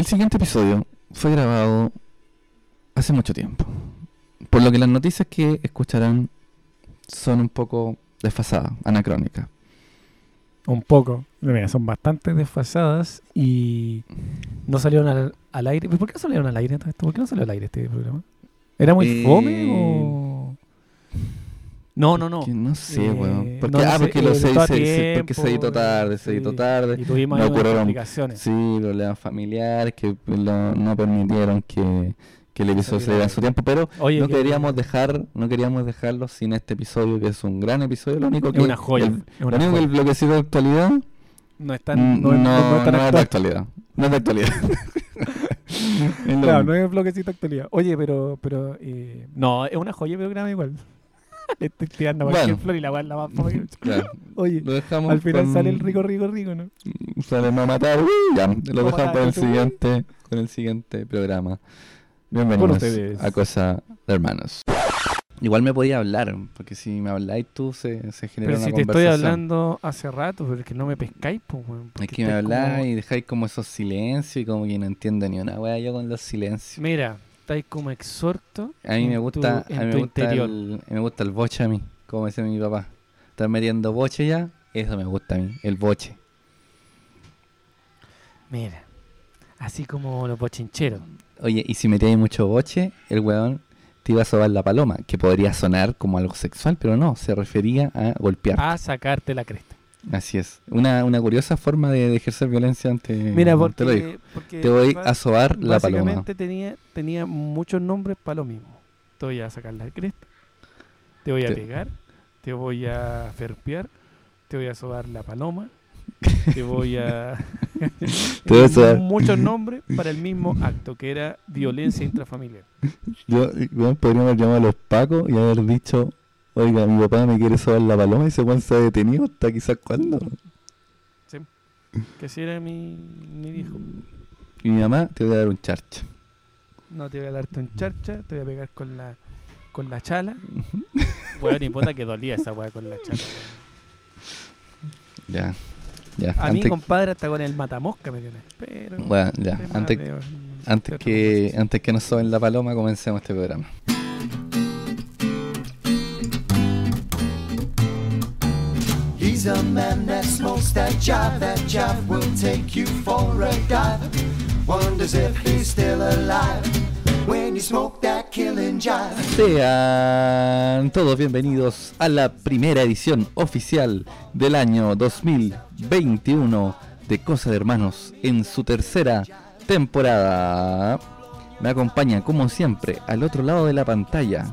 El siguiente episodio fue grabado hace mucho tiempo. Por lo que las noticias que escucharán son un poco desfasadas, anacrónicas. Un poco. Mira, son bastante desfasadas y no salieron al, al aire. ¿Por qué no salieron al aire? ¿Por qué no salió al aire este programa? ¿Era muy Eh, fome o...? No, no, no. No sé, Eh, weón. Porque, no ah, porque, lo eh, se, se- se- tiempo, porque se editó tarde, se editó tarde. Y tuvimos no ocurrieron-. Sí, problemas familiares que lo- no permitieron que, que el episodio en al su tiempo, pero Oye, no que- queríamos dejar, no queríamos dejarlo sin este episodio que es un gran episodio, lo único que Es una joya. el- es lo único que el bloquecito de actualidad No es mm, tan, no, no, es- no es no es de actual. actualidad. No es de actualidad. Claro, no es bloquecito actualidad. Oye, pero, pero eh, no, es una joya de programa igual. Le estoy tirando Bueno. cualquier flor y la weá la más. Claro, Oye, lo dejamos al final con- sale el rico, rico, rico, ¿no? Sale a matar. uy, ya, lo dejamos matar, para el uy. siguiente, con el siguiente programa. Bienvenidos ustedes. a Cosa de Hermanos. Igual me podía hablar, porque si me habláis tú se, se genera Pero una si te estoy conversación. hablando hace rato, pero es que no me pescáis, pues, weón. Es que me como- habláis y dejáis como esos silencios y como que no entiendo ni una wea yo con los silencios. Mira, estáis como exhorto. A mí me gusta, tu- a mí me gusta el, me gusta el boche a mí, como decía mi papá. Estar metiendo boche ya, eso me gusta a mí, el boche. Mira, así como los bochincheros. Oye, y si metíais mucho boche, el weón te iba a sobar la paloma, que podría sonar como algo sexual, pero no, se refería a golpear. A sacarte la cresta. Así es. Una, una curiosa forma de, de ejercer violencia ante, Mira, porque, lo dijo. porque Te voy a sobar la paloma. básicamente tenía, tenía muchos nombres para lo mismo. Te voy a sacar la cresta, te voy a Te- pegar, te voy a ferpear, te voy a sobar la paloma, te voy a... Te voy a sobar. Muchos nombres para el mismo acto, que era violencia intrafamiliar. Yo, weón, podríamos haber llamado a los pacos y haber dicho, oiga, mi papá me quiere sobar la paloma y ese weón se ha detenido hasta quizás cuándo. Que si era mi, mi hijo. Y mi mamá te voy a dar un charcha. No te voy a darte un charcha, te voy a pegar con la con la chala. Weón, ni puta que dolía esa weá con la chala. Ya, ya. A antes, compadre, hasta con el matamosca me dio una- Pero. bueno, ya. Antes, antes, que, antes que nos soben la paloma, comencemos este programa. He's a man that smokes that jive. That jive will take you for a dive. Wonders if he's still alive when you smoke that killing jive. Sean todos bienvenidos a la primera edición oficial del año 2021 de Cosa de Hermanos en su tercera temporada. Me acompaña como siempre al otro lado de la pantalla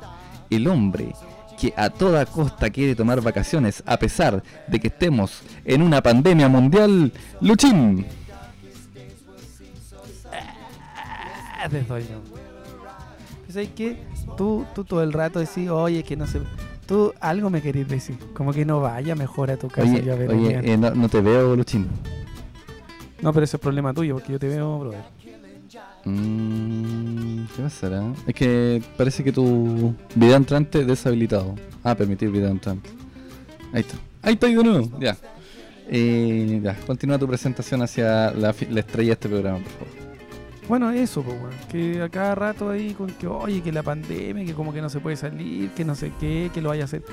el hombre que a toda costa quiere tomar vacaciones a pesar de que estemos en una pandemia mundial, Luchín. Ah, te doy. Pues, ¿Sabes qué? Tú, tú todo el rato decís, oye, que no sé. Tú algo me querés decir. Como que no vaya mejor a tu casa Oye, ya oye, eh, no, no te veo, Luchín. No, pero ese es problema tuyo, porque yo te veo, brother. Mm, ¿Qué pasará? Es que parece que tu video entrante deshabilitado. Ah, permitir video entrante. Ahí está. Ahí está de nuevo. Ya. Eh, ya, continúa tu presentación hacia la, estrella de este programa, por favor. Bueno, eso, pues, weón. Que a cada rato ahí con que, oye, que la pandemia, que como que no se puede salir, que no sé qué, que lo vaya a hacer.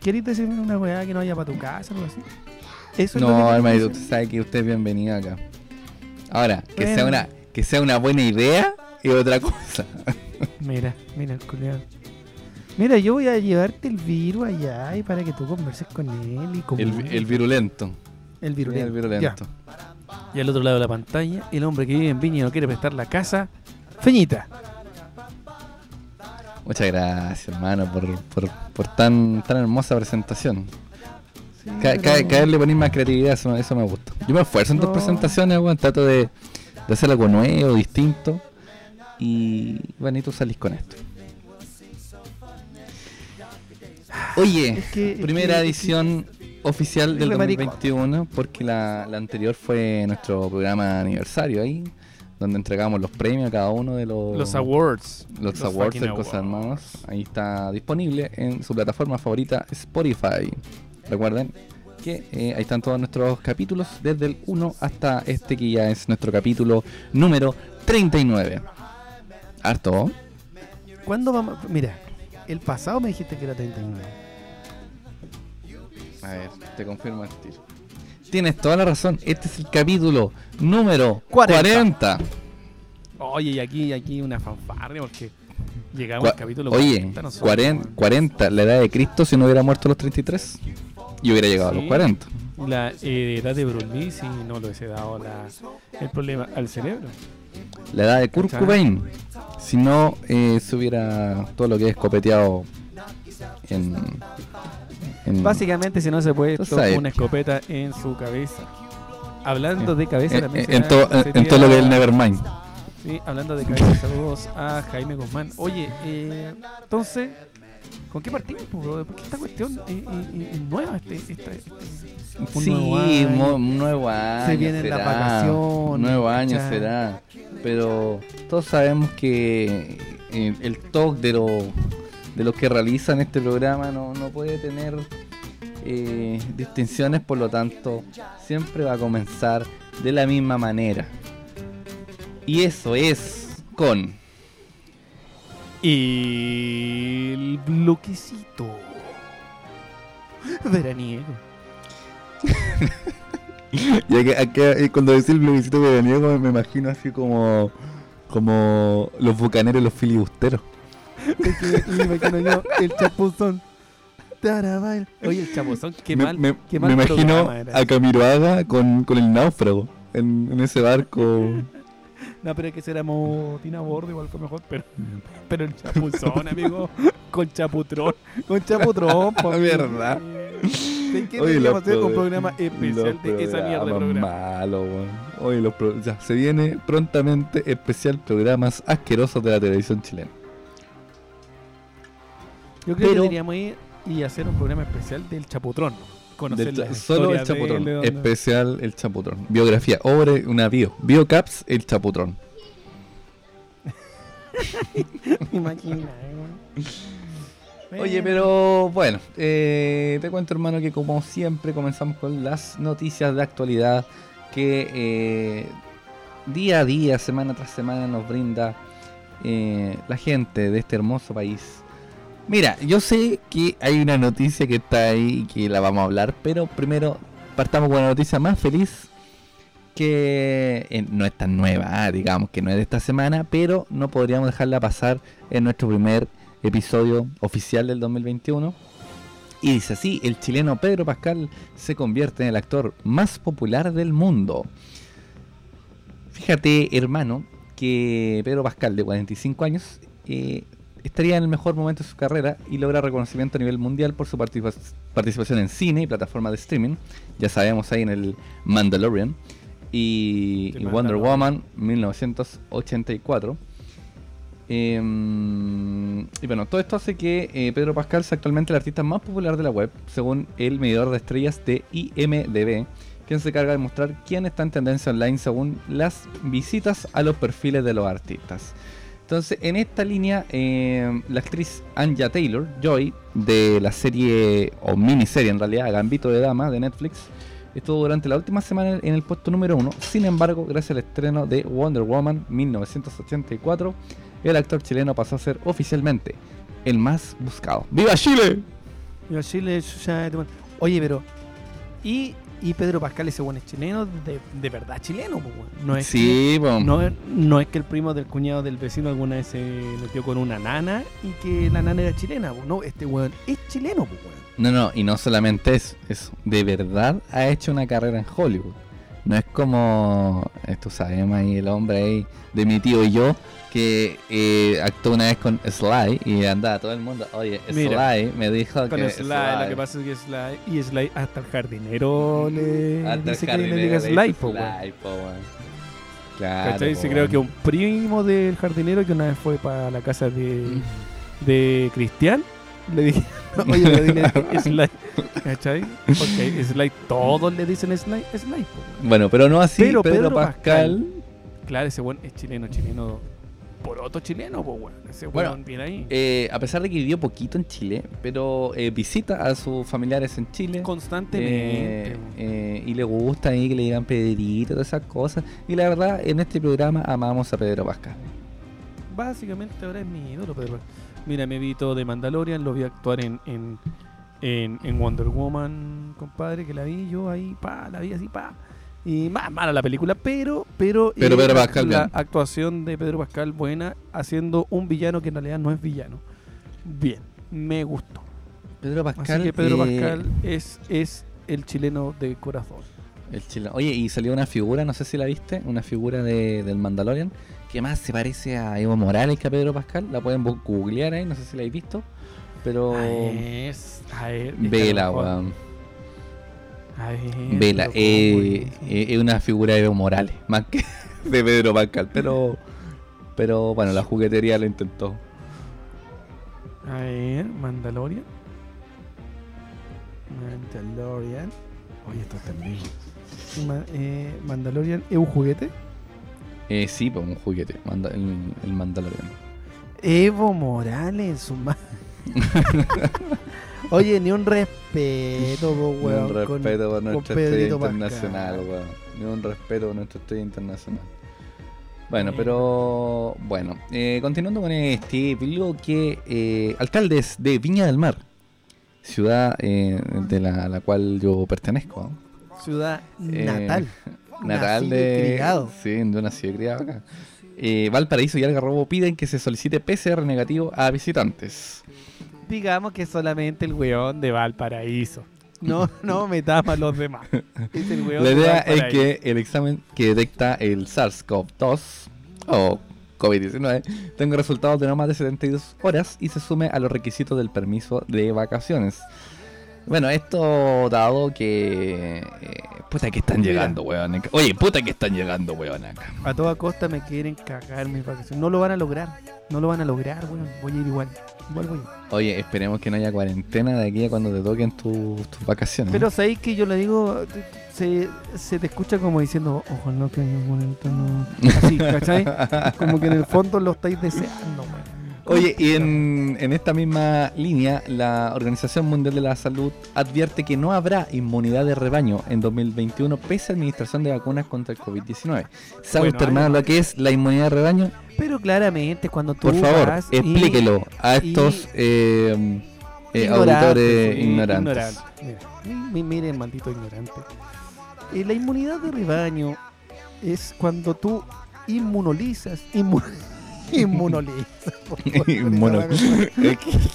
¿Querés decirme una weá que no vaya para tu casa o algo así? Eso es lo que No, hermanito, usted sabe que usted es bienvenido acá. Ahora, que sea Bueno. una que sea una buena idea es otra cosa. Mira, mira el culiao. Mira, yo voy a llevarte el virus allá y para que tú converses con él y con El, el virulento. el virulento. El virulento. Ya. Y al otro lado de la pantalla, el hombre que vive en Viña y no quiere prestar la casa, Feñita. Muchas gracias, hermano, por, por, por tan, tan hermosa presentación. Sí, Ca- pero- ca- Cada vez le ponéis más creatividad, eso, eso me gusta. Yo me esfuerzo en tus No. presentaciones, weón. Trato de, de hacer algo nuevo, distinto. Y bueno, y tú salís con esto. Oye, Es que- es primera que- es que- edición oficial del Re maricón. 2021, porque la, la anterior fue nuestro programa aniversario ahí, donde entregamos los premios a cada uno de los, Los awards. los awards de Cosas. Hermanos. Ahí está disponible en su plataforma favorita Spotify. Recuerden, que eh, ahí están todos nuestros capítulos, desde el 1 hasta este que ya es nuestro capítulo número 39. Harto. ¿Cuándo vamos? Mira, el pasado me dijiste que era 39. A ver, te confirmo el tiro. Tienes toda la razón, este es el capítulo número 40. 40. Oye, y aquí, y aquí una fanfarria porque llegamos al capítulo Oye, 40 nosotros, 40, weón. 40, la edad de Cristo si no hubiera muerto a los 33, y hubiera llegado a los Sí. 40. La eh, edad de Bruce Lee, si no le hubiese dado la, el problema al cerebro. La edad de Kurt. Cobain, si no eh, se hubiera todo lo que es copeteado en... en- Básicamente, si no se puede sabes. una escopeta en su cabeza. Hablando de cabeza, en, también en- en todo lo que es el Nevermind. Sí, hablando de cabeza, saludos a Jaime Guzmán. Oye, eh, entonces, ¿con qué partimos? Porque esta cuestión es, es- es nueva. Este, este- un sí, nuevo año. mo- un nuevo año. vienen las será, vacaciones, Un nuevo año será. Pero todos sabemos que eh, el talk de, lo, de los que realizan este programa no, no puede tener eh, distinciones, por lo tanto, siempre va a comenzar de la misma manera. Y eso es con. El bloquecito veraniego. Ya que, acá, eh, cuando decís el bloquecito veraniego me, me imagino así como como los bucaneros y los filibusteros. Es que me imagino yo el chapuzón. Tarabail. Oye, el chapuzón, qué me, mal. me- qué me imagino a Camiroaga con, con el náufrago en, en ese barco. No, pero es que será Tina Bordo, igual fue mejor, pero, pero el chapuzón, amigo, con chaputrón, con chaputrón, por Verdad. ¿De qué Oye, deberíamos hacer un pro- programa especial de esa mierda de programa? malos, weón. Oye, los pro- ya, se viene prontamente especial programas asquerosos de la televisión chilena. Yo creo Pero- que deberíamos ir y hacer un programa especial del chaputrón. Conocer la solo el chaputrón. de él, de dónde- Especial el chaputrón. Biografía, obra, una bio. Biocaps, el chaputrón. Imagina, Oye, pero bueno, eh, te cuento hermano que como siempre comenzamos con las noticias de actualidad que eh, día a día, semana tras semana nos brinda eh, la gente de este hermoso país. Mira, yo sé que hay una noticia que está ahí y que la vamos a hablar, pero primero partamos con la noticia más feliz que eh, no es tan nueva, digamos que no es de esta semana, pero no podríamos dejarla pasar en nuestro primer episodio oficial del 2021. Y dice así, el chileno Pedro Pascal se convierte en el actor más popular del mundo. Fíjate, hermano, que Pedro Pascal, de 45 años, eh, estaría en el mejor momento de su carrera y logra reconocimiento a nivel mundial por su participa- participación en cine y plataformas de streaming. Ya sabemos ahí en el Mandalorian y, Wonder. Woman 1984. Em, y bueno, todo esto hace que eh, Pedro Pascal sea actualmente el artista más popular de la web, según el medidor de estrellas de IMDB, quien se carga de mostrar quién está en tendencia online según las visitas a los perfiles de los artistas. Entonces, en esta línea, eh, la actriz Anja Taylor, Joy, de la serie, o miniserie en realidad, Gambito de Dama de Netflix, estuvo durante la última semana en el puesto número uno. Sin embargo, gracias al estreno de Wonder Woman 1984, el actor chileno pasó a ser oficialmente el más buscado. ¡Viva Chile! Y a Chile, Oye, pero. ¿Y, y Pedro Pascal ese buen es chileno? De, de verdad chileno, pues. No es Sí, que, bueno. no, es- no es que el primo del cuñado del vecino alguna vez se metió con una nana y que la nana era chilena, pues. No, este weón es chileno, pues. No, no, y no solamente eso, eso, de verdad ha hecho una carrera en Hollywood. No es como, tú sabes, ahí el hombre ahí de mi tío y yo, que eh, actuó una vez con Sly y andaba todo el mundo, oye, Mira, Sly me dijo Con que Sly, lo que pasa es que Sly, y Sly, hasta el jardinero le Hasta el dice que le diga Sly, po. Sly, po, weón. Claro, po, creo que un primo del jardinero que una vez fue para la casa de, de Cristian, le dije, oye, le dile Sly, ¿cachai? Porque Sly, todos le dicen Sly, Sly. Bueno, pero no así, Pero Pedro, Pedro Pascal, Claro, ese buen es chileno, chileno poroto chileno, pues, weón. Ese Bueno, viene ahí. Eh, a pesar de que vivió poquito en Chile, pero eh, visita a sus familiares en Chile. Constantemente. Eh, y le gusta ahí que le digan Pedrito, todas esas cosas. Y la verdad, en este programa amamos a Pedro Pascal. Básicamente ahora es mi ídolo, Pedro. Mira, me vi todo de Mandalorian, lo vi actuar en, en, en, en Wonder Woman, compadre, que la vi yo ahí, pa, la vi así, pa. Y más mala la película, pero, pero, eh, Pero Pedro la- Pascal, la bien. actuación de Pedro Pascal buena, haciendo un villano que en realidad no es villano. Bien, me gustó. Pedro Pascal. Así que Pedro eh, Pascal es, es el chileno de corazón. El chileno. Oye, y salió una figura, no sé si la viste, una figura de, del Mandalorian, que más se parece a Evo Morales que a Pedro Pascal. La pueden googlear ahí, no sé si la habéis visto. Pero. Es, Vela, weón. ver, Vela. eh, eh, es una figura de Evo Morales, más que de Pedro Pascal. Pero. Pero bueno, la juguetería lo intentó. A ver, Mandalorian. Mandalorian. Oye, esto está. Ma- eh, Mandalorian es un juguete. Eh, sí, pues un juguete, manda- el, el Mandalorian. Evo Morales su ma- Oye, ni un respeto, po, Ni weón. un respeto por nuestra estrella internacional, weón. Ni un respeto por nuestra estrella internacional. Bueno, Eh. pero bueno, eh, continuando con este, digo que eh, alcaldes de Viña del Mar, ciudad eh, de la, la cual yo pertenezco, Ciudad Eh, natal. natal Nacido de. criado. Sí, de nacido y criado acá. Eh, Valparaíso y Algarrobo piden que se solicite PCR negativo a visitantes. Digamos que solamente el weón de Valparaíso. No, no metamos a los demás. Es el weón La de idea es que el examen que detecta el SARS-CoV-2 o COVID-19 tenga resultados de no más de 72 horas y se sume a los requisitos del permiso de vacaciones. Bueno, esto dado que... eh, puta que están Mira. llegando, weón. acá. Oye, puta que están llegando, weón, acá. A toda costa me quieren cagar mis vacaciones. No lo van a lograr. No lo van a lograr, weón. Voy a ir igual. Igual voy. Oye, esperemos que no haya cuarentena de aquí a cuando te toquen tus tus vacaciones. Pero sabéis que yo le digo, se, se te escucha como diciendo, ojalá que haya cuarentena. Así, ¿cachai? Como que en el fondo lo estáis deseando, weón. Oye, y en, en esta misma línea, la Organización Mundial de la Salud advierte que no habrá inmunidad de rebaño en 2021 pese a administración de vacunas contra el COVID-19. ¿Sabe Bueno, usted, hermano, hay- lo que es la inmunidad de rebaño? Pero claramente cuando tú Por favor, vas y- explíquelo a estos eh, eh, Ignorantes, auditores ignorantes. mi- miren, maldito ignorante. Eh, la inmunidad de rebaño es cuando tú inmunolizas, inmu- Inmuno-.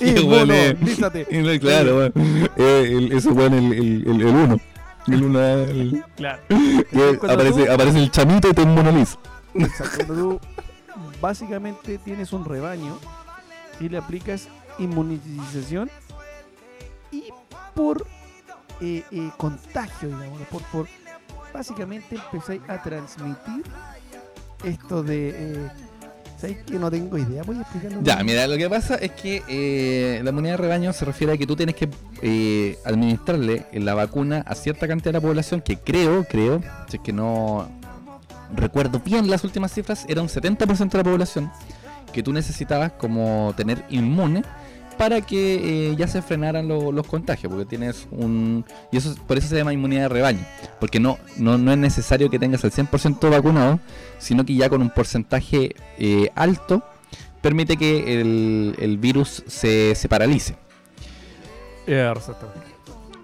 Inmunolízate. No, Claro, weón. Eh, el- eso weón, el, el, el, el uno. El uno, el- Claro. que aparece, tú- aparece el chamito y te inmunoliza. Exacto, cuando tú básicamente tienes un rebaño y le aplicas inmunización y por eh, eh, contagio, digamos, por, por básicamente empezáis a transmitir esto de eh, ¿sabes que no tengo idea? Voy a explicarlo. Ya, mira, lo que pasa es que eh, la inmunidad de rebaño se refiere a que tú tienes que eh, administrarle la vacuna a cierta cantidad de la población que creo, creo, si es que no recuerdo bien las últimas cifras, era un 70% de la población que tú necesitabas como tener inmune para que eh, ya se frenaran lo- los contagios, porque tienes un... Y eso por eso se llama inmunidad de rebaño, porque no, no, no es necesario que tengas el 100% vacunado, sino que ya con un porcentaje eh, alto permite que el, el virus se, se paralice. Exacto.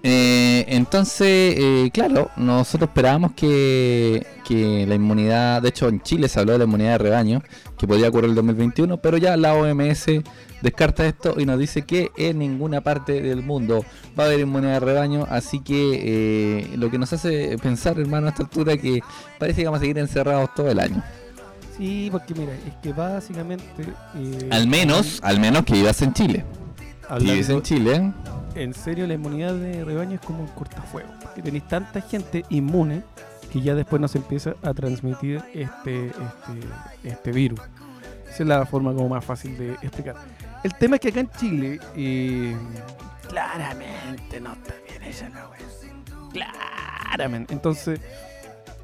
Eh, entonces, eh, claro, nosotros esperábamos que, que la inmunidad, de hecho en Chile se habló de la inmunidad de rebaño, que podía ocurrir el 2021, pero ya la OMS descarta esto y nos dice que en ninguna parte del mundo va a haber inmunidad de rebaño, así que eh, lo que nos hace pensar, hermano, a esta altura que parece que vamos a seguir encerrados todo el año. Sí, porque mira, es que básicamente... eh, Al menos, al menos que vivas en Chile. Si vives en Chile, en serio la inmunidad de rebaño es como un cortafuego. Porque tenéis tanta gente inmune que ya después no se empieza a transmitir este, este, este virus. Esa es la forma como más fácil de explicar. El tema es que acá en Chile, eh, claramente no está bien ella la wea. Claramente. Entonces,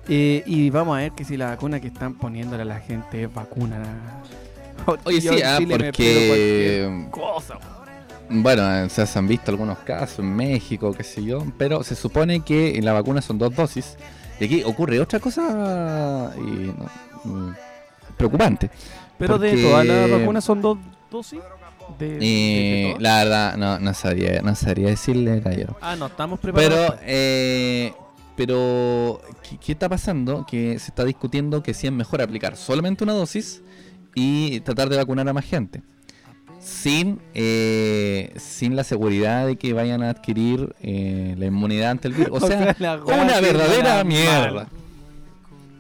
eh, y vamos a ver que si la vacuna que están poniéndole a la gente es vacuna Oye, sí, ah, porque. cosa. Bueno, eh, se han visto algunos casos en México, qué sé yo, pero se supone que en la vacuna son dos dosis. Y aquí ocurre otra cosa y, no, mm, preocupante. Pero de todas las vacunas son dos dosis. De, de- de Y la verdad, no, no sabría, no sabría decirle, caballero. Ah, no, estamos preparados. Pero, eh, pero, ¿qué, qué está pasando? Que se está discutiendo que sí es mejor aplicar solamente una dosis y tratar de vacunar a más gente. Sin, eh, sin la seguridad de que vayan a adquirir eh, la inmunidad ante el virus. O sea, una verdadera mal.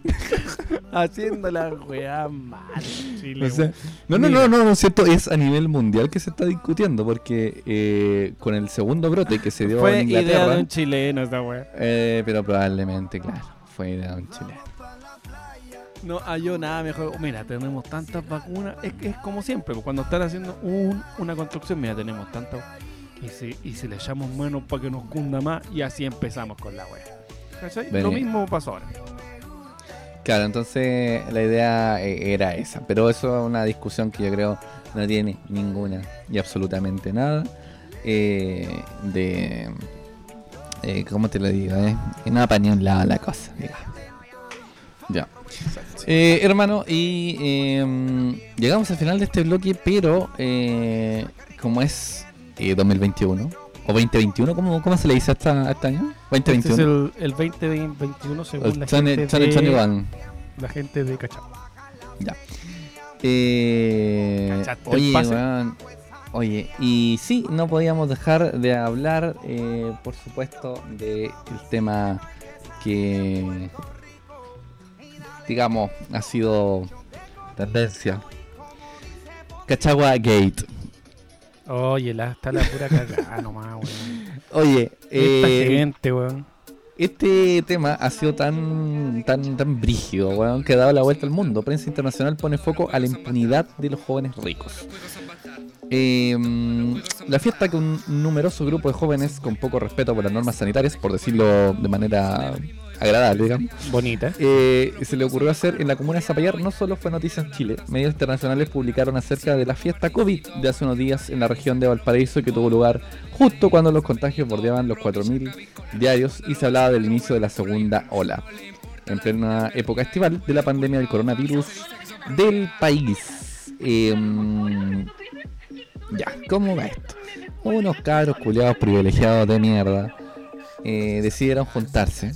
Haciendo la weá mal. Chile, O sea, no, no, no, no, no es cierto, es a nivel mundial que se está discutiendo porque eh, con el segundo brote que se dio Fue en idea Inglaterra, de un chileno weá. eh, pero probablemente, claro, fue idea de un chileno. No halló nada mejor. Mira, tenemos tantas vacunas. Es, que es como siempre, pues, cuando están haciendo un- una construcción, mira, tenemos tantas. Y si, y si le echamos menos para que nos cunda más, y así empezamos con la wea. Lo mismo pasó ahora. Claro, entonces la idea eh, era esa, pero eso es una discusión que yo creo no tiene ninguna y absolutamente nada eh, de... Eh, ¿Cómo te lo digo? Eh? No para ni un lado la cosa, digamos. Ya. Eh, hermano, y eh, llegamos al final de este bloque, pero eh, como es eh, 2021 o 2021, ¿cómo, ¿cómo se le dice a, esta- a este año? Este es 2021. el, el 2021 según El la 20- gente, 2021. de, la gente de Cachao. Ya. Eh, ¿Cachaste el oye, weón, Oye, y sí, no podíamos dejar de hablar, eh, por supuesto, del tema que, digamos, ha sido tendencia. Cachagua Gate. Oye, la, está la pura cagada nomás, weón. Oye, Esta eh, gente, weón. Este tema ha sido tan tan tan brígido, weón, que ha dado la vuelta al mundo. Prensa internacional pone foco a la impunidad de los jóvenes ricos. Eh, la fiesta que un numeroso grupo de jóvenes con poco respeto por las normas sanitarias, por decirlo de manera agradable, digamos, Bonita. eh, se le ocurrió hacer en la comuna de Zapallar no solo fue noticia en Chile, medios internacionales publicaron acerca de la fiesta COVID de hace unos días en la región de Valparaíso que tuvo lugar justo cuando los contagios bordeaban los 4.000 diarios y se hablaba del inicio de la segunda ola, en plena época estival de la pandemia del coronavirus del país. Em, ya, ¿cómo va esto? Unos cabros culiados privilegiados de mierda eh, decidieron juntarse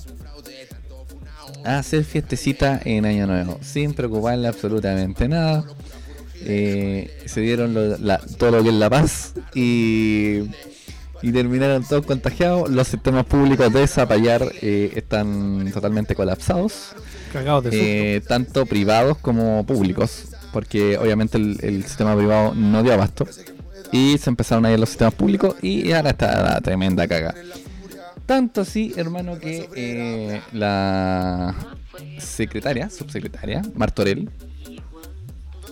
hacer fiestecita en Año Nuevo, sin preocuparle absolutamente nada. Eh, se dieron lo- la- todo lo que es la paz y, y terminaron todos contagiados. Los sistemas públicos de Zapallar eh, están totalmente colapsados, Cagados de susto. eh, tanto privados como públicos, porque obviamente el, el sistema privado no dio abasto. Y se empezaron a ir los sistemas públicos y ahora está la tremenda caga. Tanto así, hermano, que eh, la secretaria, subsecretaria, Martorell,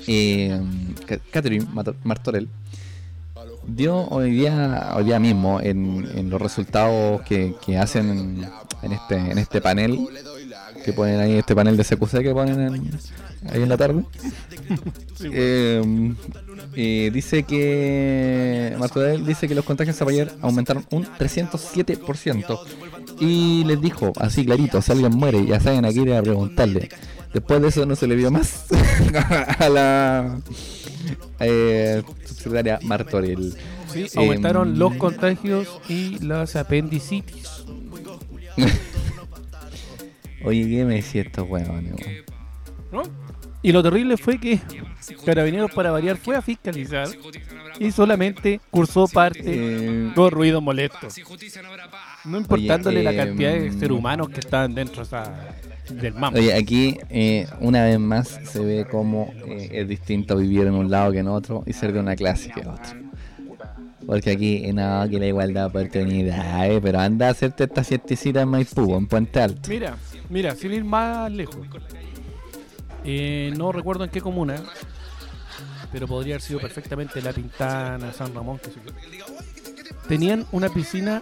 eh, Ca- Catherine Martorell, dio hoy día, hoy día mismo en, en los resultados que, que hacen en, en este, en este panel, que ponen ahí, este panel de CQC que ponen en- ahí en la tarde. Eh, eh, dice que Martorell dice que los contagios Zapallar aumentaron un 307% y les dijo así clarito, si alguien muere ya saben a quién ir a preguntarle. Después de eso no se le vio más a la eh, subsecretaria Martorell. Sí, em, aumentaron los contagios y las apendicitis. Oye, ¿qué me decía estos huevones? ¿no? Y lo terrible fue que Carabineros para variar fue a fiscalizar y solamente cursó parte Eh, con ruido molesto. No importándole la eh, cantidad de mm, seres humanos que estaban dentro esa- del mambo. Oye, aquí eh, una vez más se ve cómo eh, es distinto vivir en un lado que en otro y ser de una clase que otra. Porque aquí, no, que la igualdad de oportunidades, pero anda a hacerte esta fiestecita en Maipú, en Puente Alto. Mira, mira, sin ir más lejos. Eh, no recuerdo en qué comuna, pero podría haber sido perfectamente La Pintana, San Ramón. Tenían una piscina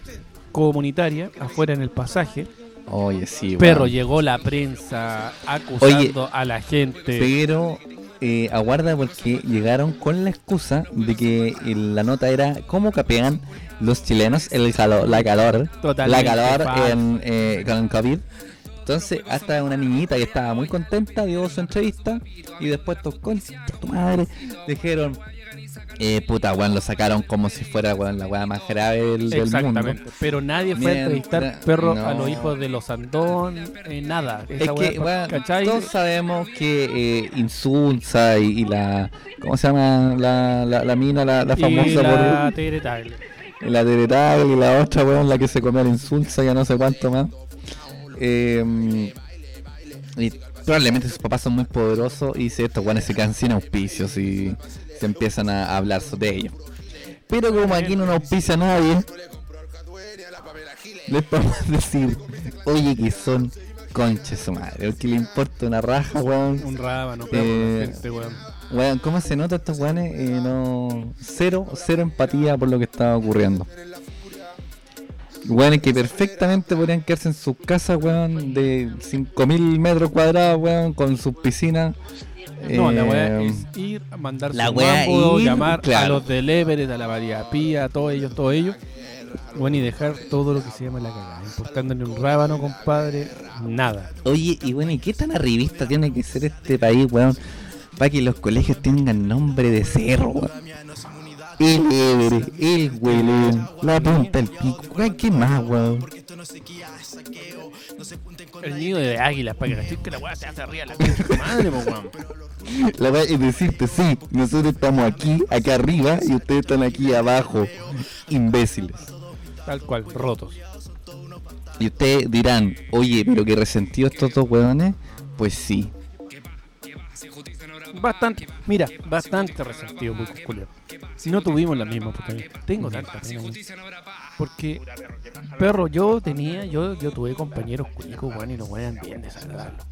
comunitaria afuera en el pasaje. Oye, sí, Perro, llegó la prensa acusando a la gente. Pero eh, aguarda porque llegaron con la excusa de que el- la nota era cómo capean los chilenos el calor, la calor, Totalmente la calor en, eh, con el COVID. Entonces, hasta una niñita que estaba muy contenta dio su entrevista y después de tu madre dijeron, eh, puta, weón, lo sacaron como si fuera weón, la weá más grave del, del mundo. Pero nadie fue a entrevistar Mientras- perro no. a los hijos de los Andón, eh, nada. Es Esa que, weá, todos sabemos que eh, Insulsa y, y la. ¿Cómo se llama la, la, la mina, la, la y famosa la Tere Tagle. por. La y la otra, weón, la que se comió la Insulsa, ya no sé cuánto más. Eh, y probablemente sus papás son muy poderosos y si estos weones se quedan sin auspicios y se empiezan a hablar de ellos. Pero como aquí no nos auspicia nadie, les podemos decir, oye que son conches su madre, que le importa una raja, weón. Un rábano, Eh, gente, weón. Weón, ¿cómo se nota estos weones? Eh, no, cero, cero empatía por lo que está ocurriendo. Weones que perfectamente podrían quedarse en sus casas, weón, de 5000 metros cuadrados, weón, con sus piscinas. No, la weá Eh, es ir a mandar la su mambo, ir, llamar a los del Everett, a la María Pía, a todos ellos, todos ellos. Bueno, y dejar todo lo que se llama la cagada. Importándole un rábano, compadre, nada. Oye, y bueno, ¿y qué tan arribista tiene que ser este país, weón? Para que los colegios tengan nombre de cerro, weón. El Everett, el Huelén, la punta del pico, ¿qué más, weón? El nido de águilas, para que la chica la weá se hace arriba la madre, weón. La verdad es decirte, sí, nosotros estamos aquí, acá arriba, y ustedes están aquí abajo, imbéciles. Tal cual, rotos. Y ustedes dirán, oye, pero que resentido estos dos hueones, pues sí. Bastante, mira, bastante resentido. Si no tuvimos la misma oportunidad. Tengo tanta pena. Porque, perro, yo tenía, yo, yo tuve compañeros cuicos, weón, y los bien desagradables.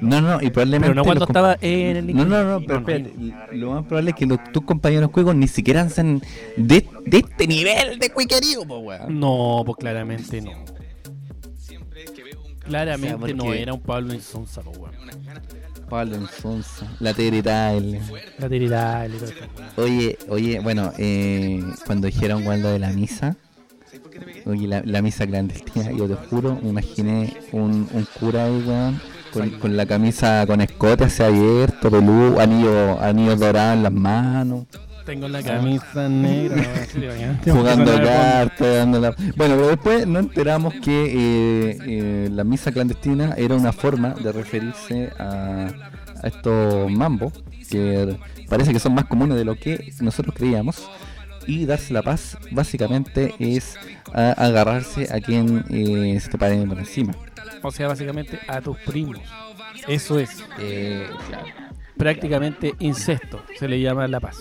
No, no, y probablemente... Pero no cuando estaba en el No, no, no, pero espérate, lo más probable es que los, tus compañeros cuicos ni siquiera sean de, de este nivel de cuiquerío, po, weón. No, pues claramente no. Claramente O sea, no era un Pablo Insonsa, weón. Pablo la Teretal. La weón. Oye, oye, bueno, eh, cuando dijeron lo de la misa, oye, la, la misa clandestina, yo te juro, me imaginé un, un cura ahí, weón, con, con la camisa con escote hacia abierto, peludo, anillo, anillo dorado en las manos, Tengo la camisa negra, jugando cartas, dándola... Bueno, pero después nos enteramos que eh, eh, la misa clandestina era una forma de referirse a, a estos mambos, que parece que son más comunes de lo que nosotros creíamos. Y darse la paz básicamente es a- agarrarse a quien eh, se te pare por encima. O sea, básicamente a tus primos. Eso es. Eh, claro. Prácticamente incesto, se le llama la paz.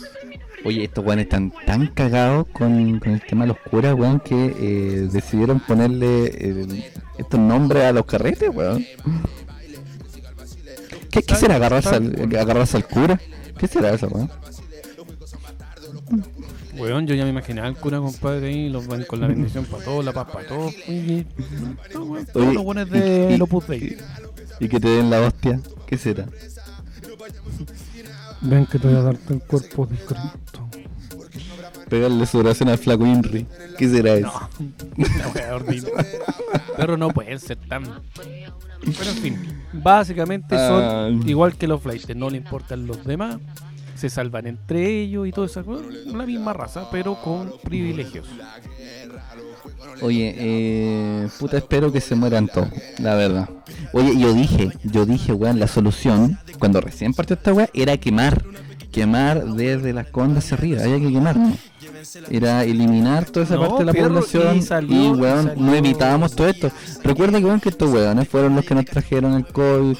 Oye, estos weones están tan cagados con, con el tema de los curas, weón, que eh, decidieron ponerle eh, estos nombres a los carretes, weón. ¿Qué, qué será agarrarse al, agarrarse al cura? ¿Qué será eso, weón? Weón, yo ya me imaginaba al cura, compadre, ahí, los van con la bendición para todos, la paz para todos. Oye, no, weón, todos Oye, los y- de y- los Dei. Y que te den la hostia. ¿Qué será? Ven que te voy a darte el cuerpo de Cristo. Pegarle su oración al flaco Inri. ¿Qué será eso? No, ordinaria. Pero no pueden ser tan. Pero en fin, básicamente son Ah. igual que los flights, no le importan los demás, se salvan entre ellos y todo eso. La misma raza, pero con privilegios. Oye, eh, puta, espero que se mueran todos, la verdad. Oye, yo dije, yo dije, weón, la solución, cuando recién partió esta weá, era quemar. Quemar desde las condas hacia arriba, había que quemar. ¿no? Era eliminar toda esa No, parte de la población y salió- y weón, salió- no evitábamos todo esto. Recuerda que, weón, que estos weones fueron los que nos trajeron el COVID.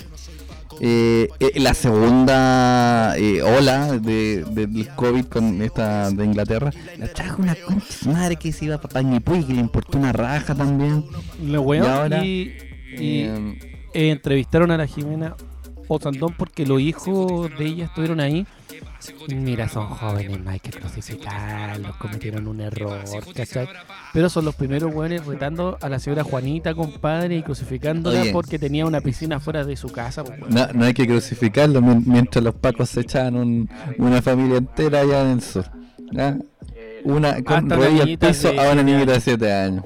Eh, eh, la segunda eh, ola de, de- del COVID con esta de Inglaterra, la trajo una madre que se iba a Papañipuy, que le importó una raja también. La weón, Y ahora, y, y, Eh, eh, entrevistaron a la Jimena Osandón porque los hijos de ella estuvieron ahí Mira, son jóvenes, no hay que crucificarlos, cometieron un error, ¿cachai? Pero son los primeros weones retando a la señora Juanita, compadre, y crucificándola Oye. porque tenía una piscina fuera de su casa, pues. No, no hay que crucificarlo mien- mientras los pacos se echaban un- una familia entera allá en el sur. Una con al piso de a una niñita de años. 7 años.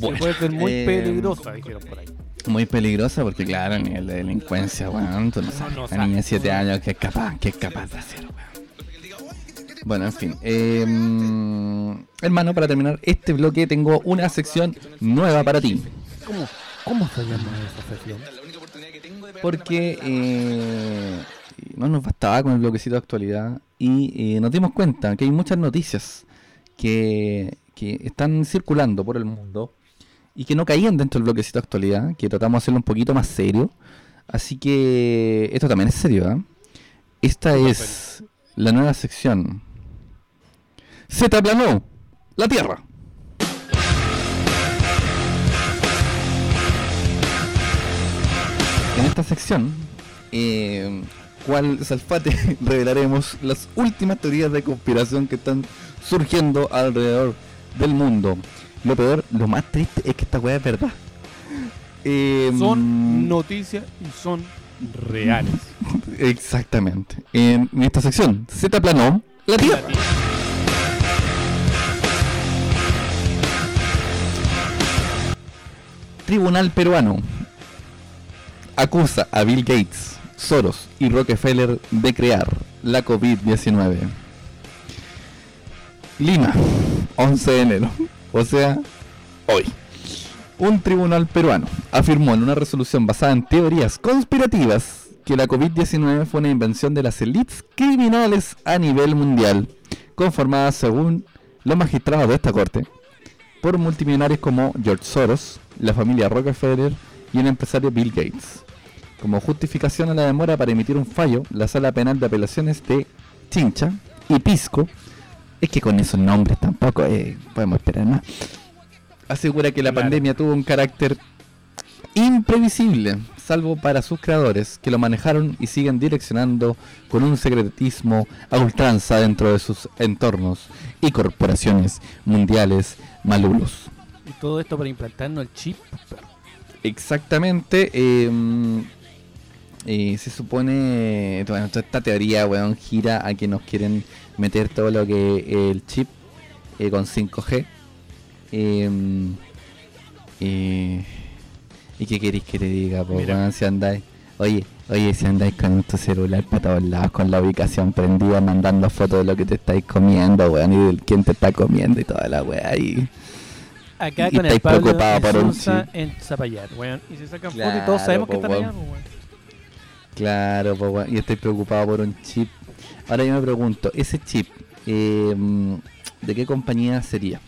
Se puede ser muy eh, peligrosa, dijeron por ahí. Muy peligrosa porque, claro, el nivel de delincuencia, weón. Tú no sabes. una niña de 7 años que es capaz, que es capaz de hacer, weón. Bueno, en fin. eh, hermano, para terminar este bloque tengo una sección nueva para ti. ¿Cómo, cómo se llama esa sección? Porque eh, no nos bastaba con el bloquecito de actualidad y eh, nos dimos cuenta que hay muchas noticias que, que están circulando por el mundo y que no caían dentro del bloquecito de actualidad, que tratamos de hacerlo un poquito más serio. Así que esto también es serio, ¿ah? Esta es la nueva sección. Se te aplanó la Tierra. En esta sección, eh, cual Salfate revelaremos las últimas teorías de conspiración que están surgiendo alrededor del mundo. Lo peor, lo más triste es que esta weá es verdad. Eh, Son noticias y son reales. Exactamente. En esta sección, se te aplanó la Tierra. Tribunal peruano acusa a Bill Gates, Soros y Rockefeller de crear la COVID-19. Lima, 11 de enero, o sea, hoy. Un tribunal peruano afirmó en una resolución basada en teorías conspirativas que la COVID-19 fue una invención de las élites criminales a nivel mundial, conformadas según los magistrados de esta corte por multimillonarios como George Soros, la familia Rockefeller y el empresario Bill Gates. Como justificación a la demora para emitir un fallo, la Sala Penal de Apelaciones de Chincha y Pisco, es que con esos nombres tampoco eh, podemos esperar más, asegura que la Claro. pandemia tuvo un carácter imprevisible, salvo para sus creadores, que lo manejaron y siguen direccionando con un secretismo a ultranza dentro de sus entornos y corporaciones mundiales malulos. Y todo esto para implantarnos el chip. Exactamente. eh, eh, se supone, bueno, toda esta teoría, weón, gira a que nos quieren meter todo lo que el chip eh, con 5G. eh, eh, ¿Y qué queréis que te diga, po, si andáis? Oye, oye, si andáis con tu celular para todos lados, con la ubicación prendida, mandando fotos de lo que te estáis comiendo, weón, y de quién te está comiendo y toda la weá, y... Acá Y con el Pablo preocupados por un Insulza chip. en Zapallar, weón. Y se sacan fotos y Claro, todos sabemos po, que están allá, weón. Claro, po, weón, y estoy preocupado por un chip. Ahora yo me pregunto, ese chip, eh, ¿de qué compañía sería?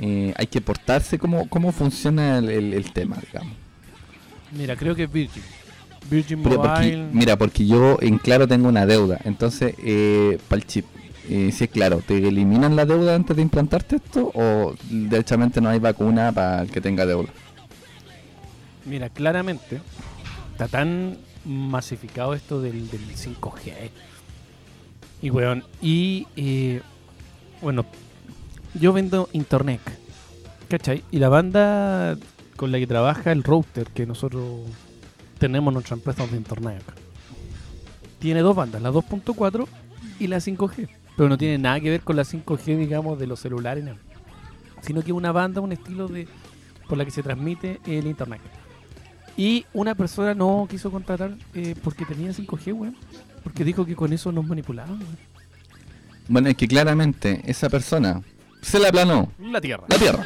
Eh, hay que portarse, ¿cómo, cómo funciona el, el- el tema, digamos? Mira, creo que es Virgin. Virgin Pero porque- Mobile. mira, porque yo en Claro tengo una deuda, entonces, para el chip, eh, si es claro, ¿te eliminan la deuda antes de implantarte esto o derechamente no hay vacuna para el que tenga deuda? Mira, claramente está tan masificado esto del, del 5G. Y weón, y eh, bueno, yo vendo internet, ¿cachai? Y la banda con la que trabaja el router que nosotros tenemos en nuestra empresa de internet tiene dos bandas, la 2.4 y la 5G. Pero no tiene nada que ver con la 5G, digamos, de los celulares, no. sino que una banda, un estilo de por la que se transmite el internet. Y una persona no quiso contratar eh, porque tenía 5G, weón. Porque dijo que con eso nos manipulaban, weón. Bueno, es que claramente esa persona se la aplanó La Tierra. la Tierra.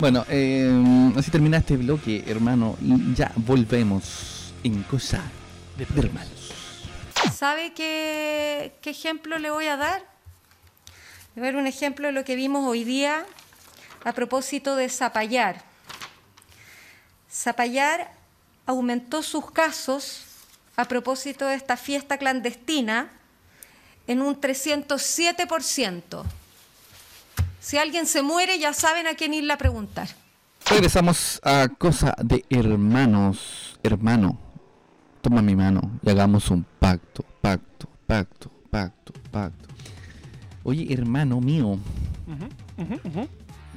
Bueno, eh, así termina este bloque, hermano, y ya volvemos en Cosa De de Hermanos. ¿Sabe qué, qué ejemplo le voy a dar? A dar un ejemplo de lo que vimos hoy día a propósito de Zapallar. Zapallar aumentó sus casos a propósito de esta fiesta clandestina en un 307%. Si alguien se muere, ya saben a quién irle a preguntar. Regresamos a Cosa de Hermanos. Hermano, toma mi mano y hagamos un pacto, pacto, pacto, pacto, pacto. Oye, hermano mío, Ujú, ujú, ujú.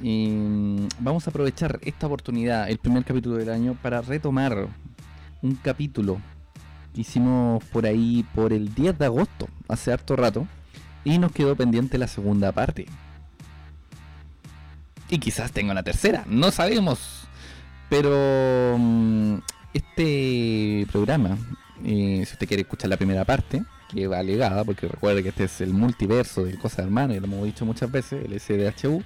Eh, vamos a aprovechar esta oportunidad, el primer capítulo del año, para retomar un capítulo que hicimos por ahí por el 10 de agosto, hace harto rato, y nos quedó pendiente la segunda parte. Y quizás tenga una tercera, no sabemos. Pero mm, este programa, eh, si usted quiere escuchar la primera parte, que va ligada, porque recuerde que este es el multiverso de Cosas Hermanas, y lo hemos dicho muchas veces, el SDHU.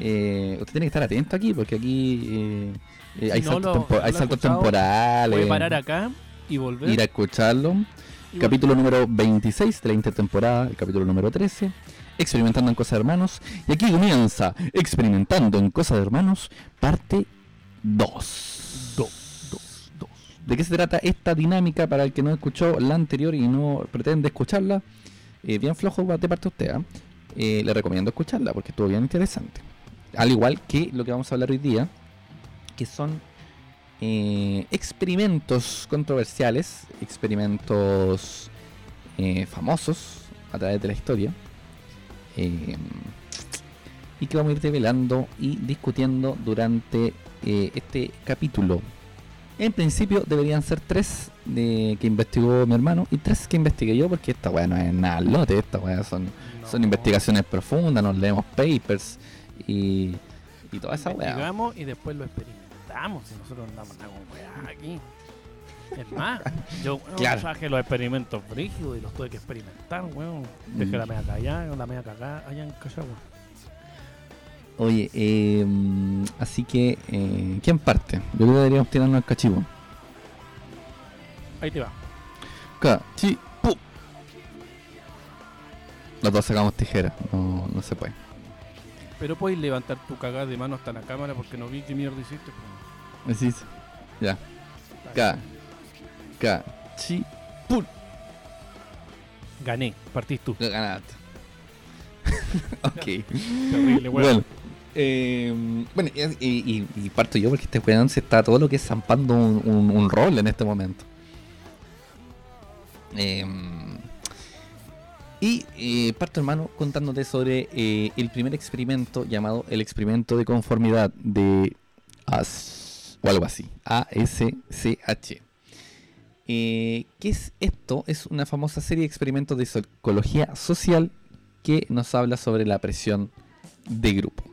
Eh, usted tiene que estar atento aquí, porque aquí eh, eh, hay no saltos, lo- tempo- no lo hay he saltos escuchado, temporales. Voy a parar acá y volver. ir a escucharlo. y Capítulo número 26 de la intertemporada, el capítulo número 13, Experimentando en Cosas de Hermanos. Y aquí comienza Experimentando en Cosas de Hermanos, parte 2. Dos, dos, dos. ¿De qué se trata esta dinámica para el que no escuchó la anterior y no pretende escucharla? Eh, bien flojo de parte de usted. ¿ah? Eh, le recomiendo escucharla porque estuvo bien interesante. Al igual que lo que vamos a hablar hoy día, que son eh, experimentos controversiales, experimentos eh, famosos a través de la historia, eh, y que vamos a ir develando y discutiendo durante este capítulo. En principio deberían ser tres de que investigó mi hermano y tres que investigué yo, porque esta weá no es nada lote, esta weá son, investigaciones profundas, nos leemos papers y, y toda esa weá. Y después lo experimentamos. Si nosotros andamos con weá aquí. Es más, yo weón, Claro. traje los experimentos brígidos y los tuve que experimentar, weón. Dejé Mm. la media callada, la media cagada allá en Cachagua. Oye, eh, así que, eh, ¿quién parte? Yo creo que deberíamos tirarnos el cachivo. Ahí te va. Cachipo. Los dos sacamos tijeras, no, no se puede. Pero puedes levantar tu cagada de mano hasta la cámara porque no vi qué mierda hiciste. pues. Así es. Ya. Ca. Cachipo. Gané, partís tú. Ganaste. ok. Terrible. Bueno, eh, bueno y, y- y parto yo porque este weón se está todo lo que es zampando un, un- un rol en este momento. Eh, y eh, parto hermano contándote sobre eh, el primer experimento llamado el experimento de conformidad de AS o algo así, ASCH. Eh, ¿Qué es esto? Es una famosa serie de experimentos de psicología social que nos habla sobre la presión de grupo.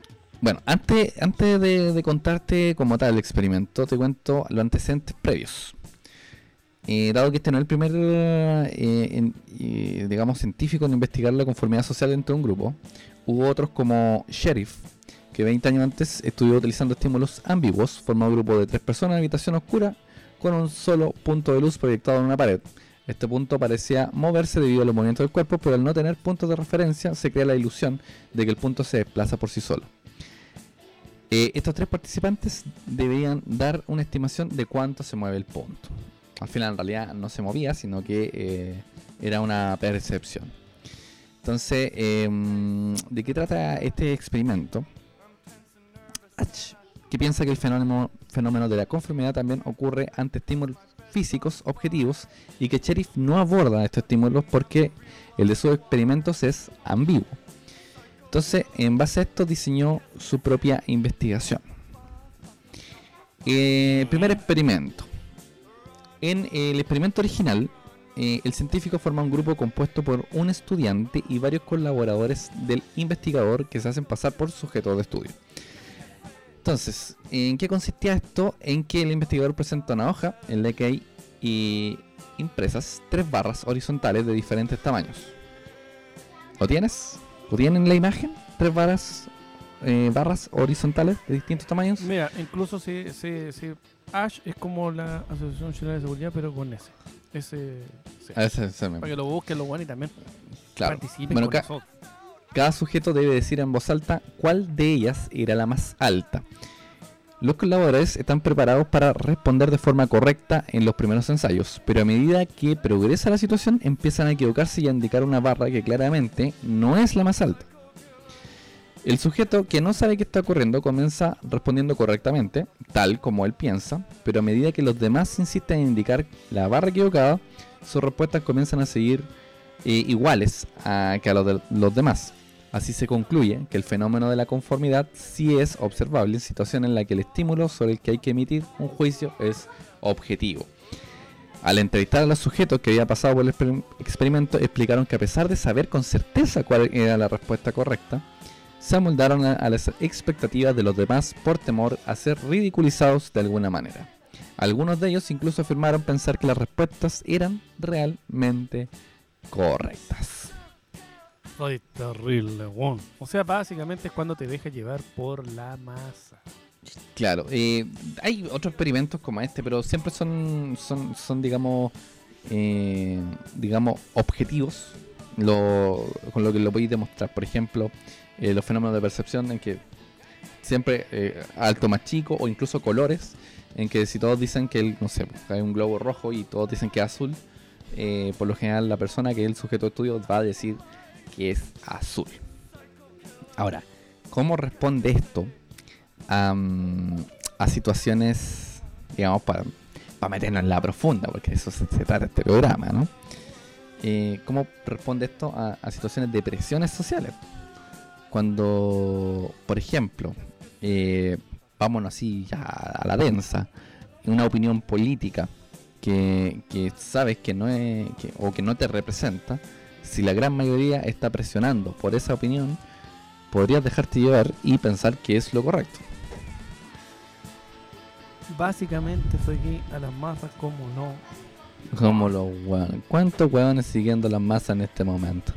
Bueno, antes, antes de, contarte como tal el experimento, te cuento los antecedentes previos. Eh, dado que este no es el primer, eh, eh, digamos, científico en investigar la conformidad social dentro de un grupo, hubo otros como Sheriff, que 20 años antes estudió utilizando estímulos ambiguos, formó un grupo de tres personas en habitación oscura con un solo punto de luz proyectado en una pared. Este punto parecía moverse debido a los movimientos del cuerpo, pero al no tener puntos de referencia se crea la ilusión de que el punto se desplaza por sí solo. Estos tres participantes debían dar una estimación de cuánto se mueve el punto. Al final en realidad no se movía, sino que eh, era una percepción. Entonces, em, ¿de qué trata este experimento? Ach, que piensa que el fenómeno, fenómeno de la conformidad también ocurre ante estímulos físicos objetivos y que Sheriff no aborda estos estímulos porque el de sus experimentos es ambiguo. Entonces, en base a esto diseñó su propia investigación. Eh, primer experimento. En el experimento original, eh, el científico forma un grupo compuesto por un estudiante y varios colaboradores del investigador que se hacen pasar por sujetos de estudio. Entonces, ¿en qué consistía esto? En que el investigador presenta una hoja en la que hay y impresas tres barras horizontales de diferentes tamaños. ¿Lo tienes? ¿Lo tienen en la imagen? Tres barras, eh, barras horizontales de distintos tamaños. Mira, incluso si, si, si Ash es como la Asociación Chilena de Seguridad, pero con ese. Ese. sí. A ese. Para que lo busquen los buenos y también Claro. participen Bueno, con ca- nosotros. Cada sujeto debe decir en voz alta cuál de ellas era la más alta. Los colaboradores están preparados para responder de forma correcta en los primeros ensayos, pero a medida que progresa la situación empiezan a equivocarse y a indicar una barra que claramente no es la más alta. El sujeto que no sabe qué está ocurriendo comienza respondiendo correctamente, tal como él piensa, pero a medida que los demás insisten en indicar la barra equivocada, sus respuestas comienzan a seguir eh, iguales a, que a los de los demás. Así se concluye que el fenómeno de la conformidad sí es observable en situaciones en las que el estímulo sobre el que hay que emitir un juicio es objetivo. Al entrevistar a los sujetos que había pasado por el exper- experimento, explicaron que a pesar de saber con certeza cuál era la respuesta correcta, se amoldaron a, a las expectativas de los demás por temor a ser ridiculizados de alguna manera. Algunos de ellos incluso afirmaron pensar que las respuestas eran realmente correctas. Ay, terrible, weón. O sea, básicamente es cuando te dejas llevar por la masa. Claro, eh, hay otros experimentos como este, pero siempre son, son, son digamos, eh, digamos, objetivos lo, con lo que lo podéis demostrar. Por ejemplo, eh, los fenómenos de percepción en que siempre eh, alto más chico o incluso colores, en que si todos dicen que el, no sé, hay un globo rojo y todos dicen que es azul, eh, por lo general la persona que es el sujeto de estudio va a decir que es azul. Ahora, ¿cómo responde esto a, mm, a situaciones, digamos, para, para meternos en la profunda, porque eso se, se trata este programa, ¿no? Eh, ¿Cómo responde esto a, a situaciones de presiones sociales? Cuando, por ejemplo, eh, vámonos así ya a la densa, una opinión política que, que sabes que no es, que- o que no te representa, si la gran mayoría está presionando por esa opinión, podrías dejarte llevar y pensar que es lo correcto. Básicamente aquí a las masas como no. Como los hueones. ¿Cuántos hueones siguiendo las masas en este momento?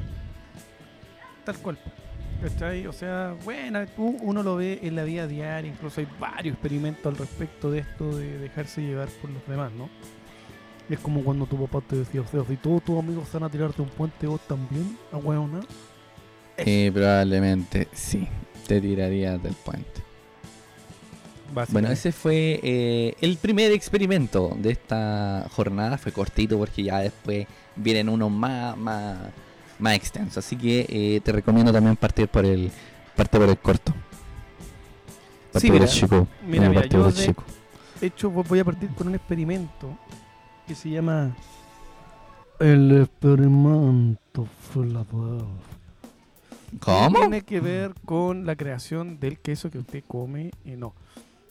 Tal cual. ¿Cachai? O sea, bueno, tú, uno lo ve en la vida diaria, incluso hay varios experimentos al respecto de esto de dejarse llevar por los demás, ¿no? Es como cuando tu papá te decía, o sea, si todos tus amigos van a tirarte un puente, vos también, a huevo, ¿no? Eh, probablemente sí, te tirarías del puente. Bueno, ese fue eh, el primer experimento de esta jornada. Fue cortito porque ya después vienen unos más, más, más extensos. Así que eh, te recomiendo también partir por el, parte por el corto. Partir Sí, por mira, el chico. mira, no, mira, partir por yo el de- chico. De hecho, vo- voy a partir con un experimento que se llama El experimento Philadelphia. ¿Cómo? Tiene que ver con la creación del queso que usted come y no.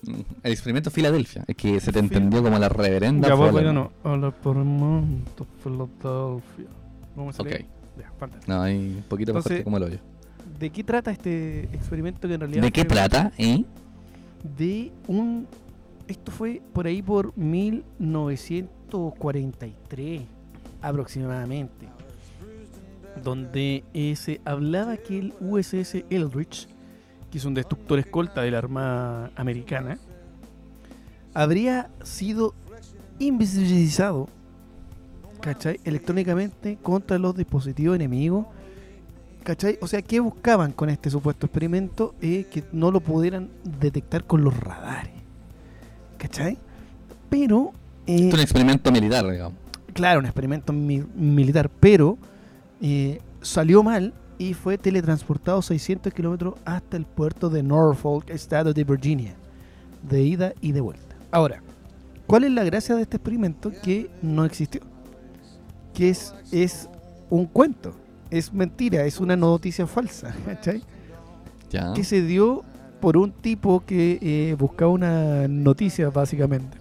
Mm, El experimento Filadelfia. Es que se te entendió como la reverenda. Ya voy, voy, no. El experimento Philadelphia. ¿Cómo se Ok. Lee? Ya, fantástico. No, hay un poquito mejor Entonces, que como el hoyo. ¿De qué trata este experimento que en realidad ¿De qué trata? ¿Eh? De un... Esto fue por ahí por 1943 aproximadamente. Donde eh, se hablaba que el USS Eldridge, que es un destructor escolta de la Armada Americana, habría sido invisibilizado ¿cachai? electrónicamente contra los dispositivos enemigos. ¿Cachai? O sea, ¿qué buscaban con este supuesto experimento? Eh, que no lo pudieran detectar con los radares. ¿Cachai? Pero, eh, Esto es un experimento militar, digamos. claro, un experimento mi- militar, pero eh, salió mal y fue teletransportado 600 kilómetros hasta el puerto de Norfolk, estado de Virginia, de ida y de vuelta. Ahora, ¿cuál es la gracia de este experimento? Que no existió. Que es, es un cuento, es mentira, es una noticia falsa, ¿cachai? Ya. que se dio por un tipo que eh, buscaba una noticia básicamente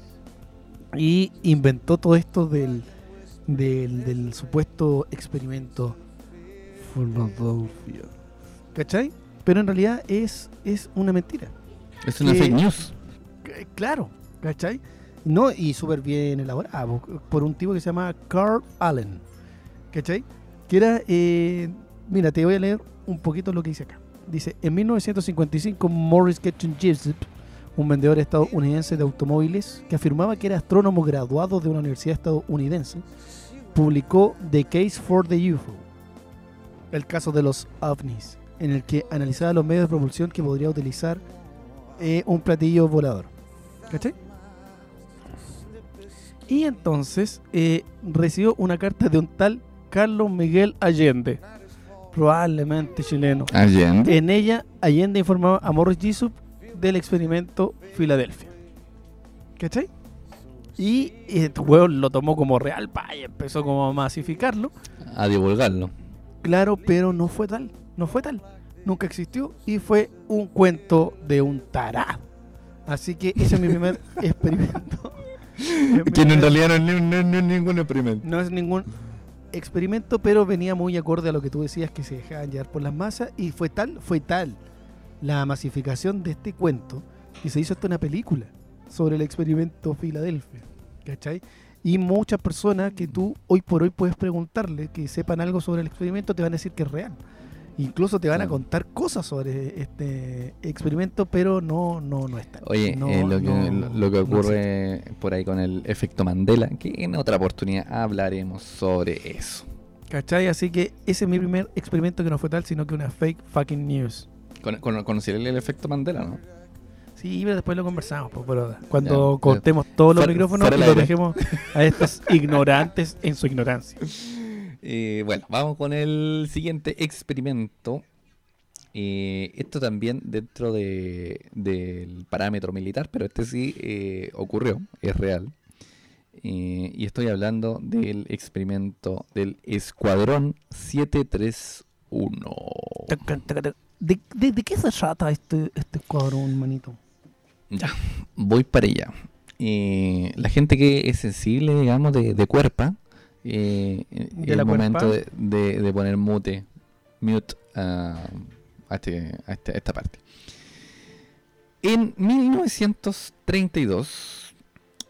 y inventó todo esto del, del, del supuesto experimento Philadelphia. ¿Cachai? Pero en realidad es, es una mentira. Es una que- fake news. Claro, ¿cachai? No, y súper bien elaborado por un tipo que se llama Carl Allen, ¿cachai? Que era, eh, mira, te voy a leer un poquito lo que dice acá. Dice, en 1955 Morris Ketchum Jessup, un vendedor estadounidense de automóviles que afirmaba que era astrónomo graduado de una universidad estadounidense, publicó The Case for the UFO, el caso de los ovnis, en el que analizaba los medios de propulsión que podría utilizar eh, un platillo volador. ¿Cachai? Y entonces eh, recibió una carta de un tal Carlos Miguel Allende, probablemente chileno. Allende. En ella, Allende informaba a Morris Jessup del experimento Filadelfia. ¿Cachai? Y este weón lo tomó como real, pa, y empezó como a masificarlo. A divulgarlo. Claro, pero no fue tal. No fue tal. Nunca existió y fue un cuento de un tarado. Así que ese es mi primer experimento. Que en realidad no es, ningún experimento. No es ningún experimento, pero venía muy acorde a lo que tú decías que se dejaban llevar por las masas y fue tal, fue tal la masificación de este cuento y se hizo hasta una película sobre el experimento Filadelfia, ¿cachai? Y muchas personas que tú hoy por hoy puedes preguntarle que sepan algo sobre el experimento te van a decir que es real. Incluso te van a Claro. contar cosas sobre este experimento, pero no, no, no es tal. Oye, No, eh, lo, que, no- lo- lo que no ocurre por ahí con el efecto Mandela, que en otra oportunidad hablaremos sobre eso. ¿Cachai? Así que ese es mi primer experimento que no fue tal, sino que una fake fucking news. Con, el efecto Mandela, ¿no? Sí, pero después lo conversamos, pues, pero cuando Ya, cortemos todos los fuera- micrófonos fuera y aire. dejemos a estos ignorantes en su ignorancia. Eh, bueno, vamos con el siguiente experimento. Eh, esto también dentro de, del parámetro militar, pero este sí eh, ocurrió, es real. Y estoy hablando del experimento del Escuadrón 731. ¿De, de, de qué se trata este, este cuadrón, manito? Ya, voy para allá. La gente que es sensible, digamos, de, de cuerpa, eh, ¿De es la el momento de, cuerpa? de- de poner mute, mute a, este- a este- a esta parte. En 1932,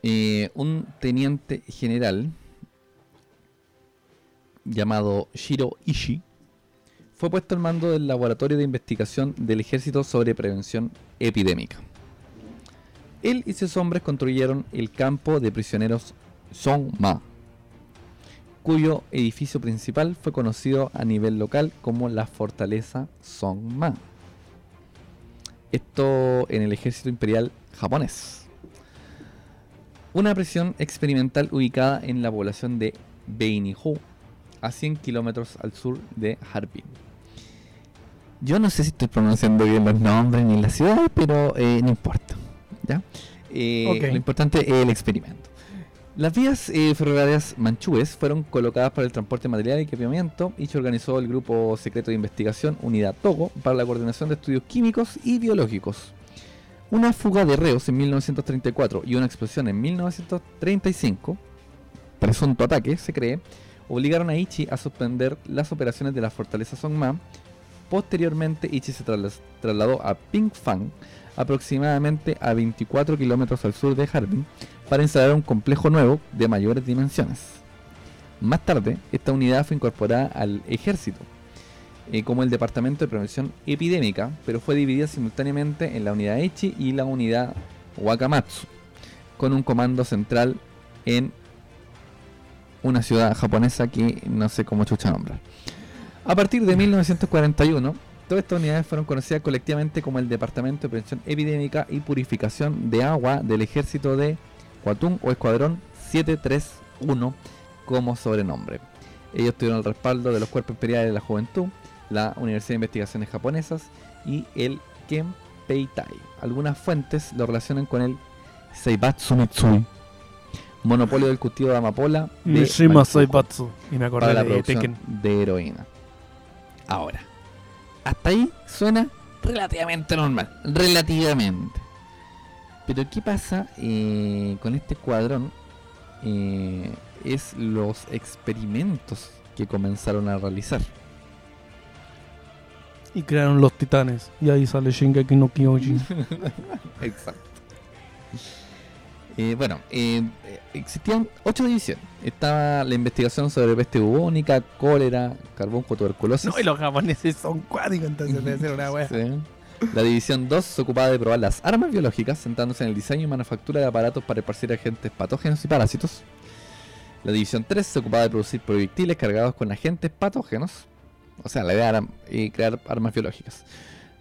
eh, un teniente general llamado Shiro Ishii fue puesto al mando del Laboratorio de Investigación del Ejército sobre Prevención Epidémica. Él y sus hombres construyeron el campo de prisioneros Songma, cuyo edificio principal fue conocido a nivel local como la Fortaleza Songma. Esto en el ejército imperial japonés. Una prisión experimental ubicada en la población de Beinihu, a 100 kilómetros al sur de Harbin. Yo no sé si estoy pronunciando bien los nombres ni las ciudades, pero eh, no importa. ¿ya? Eh. Lo importante es el experimento. Las vías eh, ferroviarias manchúes fueron colocadas para el transporte de material y equipamiento y se organizó el Grupo Secreto de Investigación Unidad Togo para la coordinación de estudios químicos y biológicos. Una fuga de reos en 1934 y una explosión en 1935, presunto ataque, se cree, obligaron a Ichi a suspender las operaciones de la fortaleza Songma. Posteriormente, Ichi se trasla- trasladó a Pingfang, aproximadamente a 24 kilómetros al sur de Harbin, para instalar un complejo nuevo de mayores dimensiones. Más tarde, esta unidad fue incorporada al ejército, eh, como el Departamento de Prevención Epidémica, pero fue dividida simultáneamente en la unidad Ichi y la unidad Wakamatsu, con un comando central en una ciudad japonesa que no sé cómo chucha nombrar. A partir de 1941, todas estas unidades fueron conocidas colectivamente como el Departamento de Prevención Epidémica y Purificación de Agua del Ejército de Huatún o Escuadrón 731 como sobrenombre. Ellos tuvieron el respaldo de los cuerpos imperiales de la juventud, la Universidad de Investigaciones Japonesas y el Kenpeitai. Algunas fuentes lo relacionan con el Seibatsu Mitsui, monopolio del cultivo de amapola de Mishima Saibatsu. Y me acordé para la de producción Tekken. de heroína. Ahora, hasta ahí suena relativamente normal, relativamente. Pero ¿qué pasa eh, con este escuadrón? Eh, es los experimentos que comenzaron a realizar. Y crearon los titanes. Y ahí sale Shingeki no Kyojin. Exacto. Eh, bueno, eh, existían ocho divisiones. Estaba la investigación sobre peste bubónica, cólera, carbón, tuberculosis. no, y los japoneses son cuádricos, entonces debe ser una wea. Sí. La división 2 se ocupaba de probar las armas biológicas, centrándose en el diseño y manufactura de aparatos para esparcir agentes patógenos y parásitos. La división 3 se ocupaba de producir proyectiles cargados con agentes patógenos. O sea, la idea era eh, crear armas biológicas.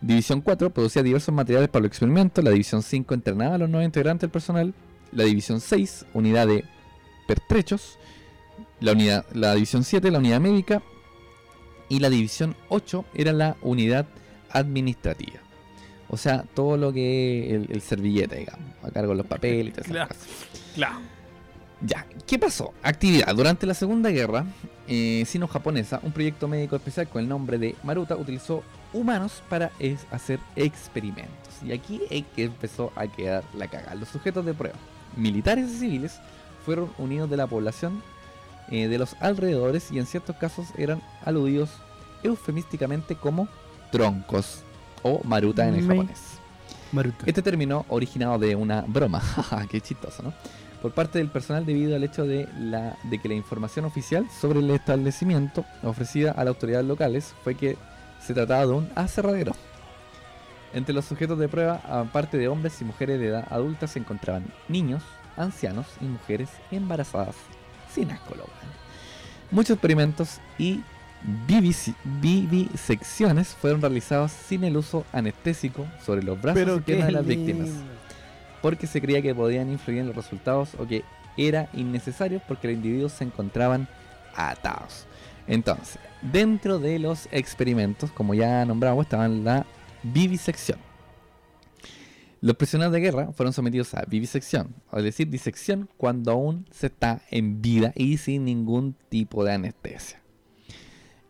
División 4 producía diversos materiales para los experimentos. La división 5 entrenaba a los nuevos integrantes del personal. La división 6, unidad de pertrechos. La, unidad, la división 7, la unidad médica. Y la división 8 era la unidad administrativa. O sea, todo lo que el, el servilleta, digamos, a cargo de los papeles y Claro. Claro. Ya, ¿qué pasó? Actividad. Durante la Segunda Guerra eh, Sino-Japonesa, un proyecto médico especial con el nombre de Maruta utilizó humanos para es- hacer experimentos. Y aquí es que empezó a quedar la cagada. Los sujetos de prueba, militares y civiles, fueron unidos de la población eh, de los alrededores y en ciertos casos eran aludidos eufemísticamente como troncos o Maruta en el Me- japonés. Maruta. Este término originado de una broma, qué chistoso, ¿no? Por parte del personal debido al hecho de, la, de que la información oficial sobre el establecimiento ofrecida a las autoridades locales fue que se trataba de un aserradero. Entre los sujetos de prueba, aparte de hombres y mujeres de edad adulta, se encontraban niños, ancianos y mujeres embarazadas sin asco. Muchos experimentos y vivisecciones fueron realizados sin el uso anestésico sobre los brazos y piernas de las víctimas porque se creía que podían influir en los resultados o que era innecesario porque los individuos se encontraban atados. Entonces, dentro de los experimentos, como ya nombramos, estaban la vivisección. Los prisioneros de guerra fueron sometidos a vivisección, es decir, disección cuando aún se está en vida y sin ningún tipo de anestesia.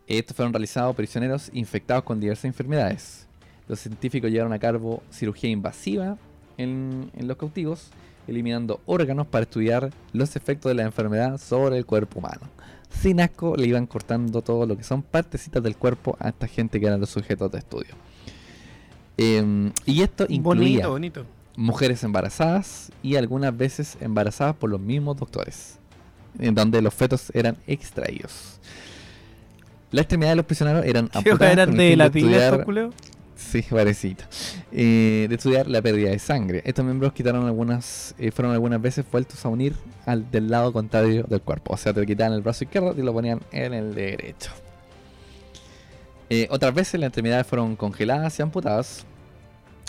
Estos fueron realizados prisioneros infectados con diversas enfermedades. Los científicos llevaron a cabo cirugía invasiva en, en los cautivos, eliminando órganos para estudiar los efectos de la enfermedad sobre el cuerpo humano. Sin asco le iban cortando todo lo que son partecitas del cuerpo a esta gente que eran los sujetos de estudio. Em, y esto incluía Bonito, bonito. mujeres embarazadas y algunas veces embarazadas por los mismos doctores, en donde los fetos eran extraídos. La extremidad de los prisioneros eran ¿Qué amputadas eran de latín estudiar-? Sí, parecito. Eh, de estudiar la pérdida de sangre. Estos miembros quitaron algunas, eh, fueron algunas veces vueltos a unir al del lado contrario del cuerpo. O sea, te quitaban el brazo izquierdo y lo ponían en el derecho. Eh, otras veces las extremidades fueron congeladas y amputadas,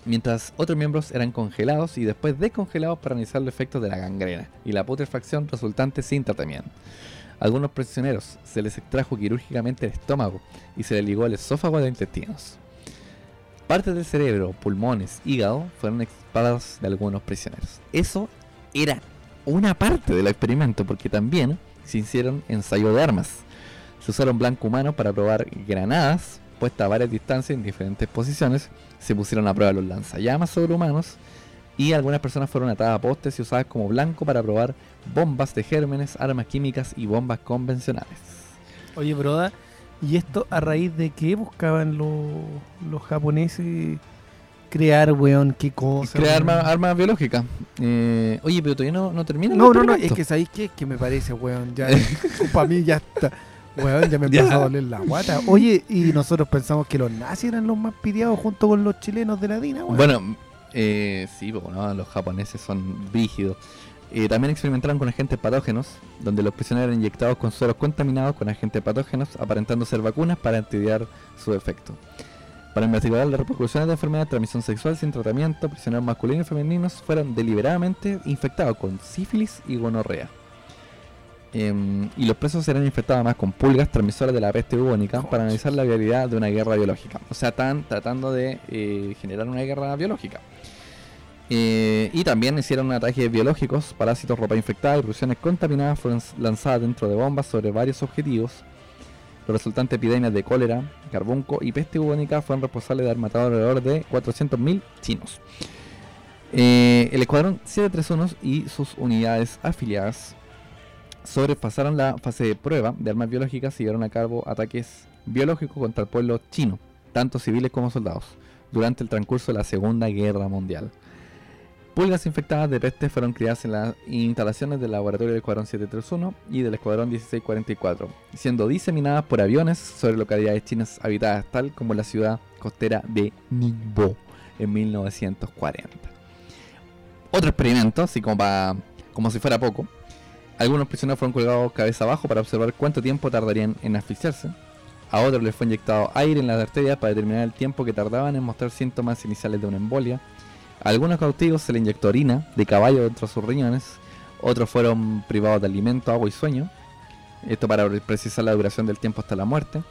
mientras otros miembros eran congelados y después descongelados para analizar los efectos de la gangrena y la putrefacción resultante sin tratamiento. Algunos prisioneros se les extrajo quirúrgicamente el estómago y se les ligó el esófago de los intestinos. Partes del cerebro, pulmones, hígado fueron extirpadas de algunos prisioneros. Eso era una parte del experimento porque también se hicieron ensayos de armas. Se usaron blanco humano para probar granadas a varias distancias en diferentes posiciones. Se pusieron a prueba los lanzallamas sobrehumanos y algunas personas fueron atadas a postes y usadas como blanco para probar bombas de gérmenes, armas químicas y bombas convencionales. Oye, broda, ¿y esto a raíz de qué buscaban los, los japoneses crear, weón? ¿Qué cosa? Crear armas biológicas. Eh, oye, pero todavía no, no termina No, no, no, es que ¿sabéis qué? Que me parece, weón, ya, para mí ya está, weón, ya me Ya. empezó a doler la guata. Oye, y nosotros pensamos que los nazis eran los más piteados junto con los chilenos de la DINA, weón. Bueno, eh, sí, ¿no? los japoneses son rígidos. Eh, también experimentaron con agentes patógenos, donde los prisioneros eran inyectados con sueros contaminados con agentes patógenos, aparentando ser vacunas para estudiar su efecto. Para investigar las repercusiones de enfermedad de transmisión sexual sin tratamiento, prisioneros masculinos y femeninos fueron deliberadamente infectados con sífilis y gonorrea. Em, y los presos eran infectados además con pulgas transmisoras de la peste bubónica para analizar la viabilidad de una guerra biológica. O sea, están tratando de eh, generar una guerra biológica. Eh, y también hicieron ataques biológicos, parásitos, ropa infectada y producciones contaminadas fueron lanzadas dentro de bombas sobre varios objetivos. Los resultantes epidemias de cólera, carbunco y peste bubónica fueron responsables de haber matado alrededor de 400.000 chinos. Eh, el escuadrón 731 y sus unidades afiliadas sobrepasaron la fase de prueba de armas biológicas y llevaron a cabo ataques biológicos contra el pueblo chino, tanto civiles como soldados, durante el transcurso de la Segunda Guerra Mundial. Pulgas infectadas de peste fueron criadas en las instalaciones del laboratorio del Escuadrón 731 y del Escuadrón 1644, siendo diseminadas por aviones sobre localidades chinas habitadas tal como la ciudad costera de Ningbo en 1940. Otro experimento, así como, para, como si fuera poco, algunos prisioneros fueron colgados cabeza abajo para observar cuánto tiempo tardarían en asfixiarse. A otros les fue inyectado aire en las arterias para determinar el tiempo que tardaban en mostrar síntomas iniciales de una embolia. A algunos cautivos se les inyectó orina de caballo dentro de sus riñones. Otros fueron privados de alimento, agua y sueño. Esto para precisar la duración del tiempo hasta la muerte.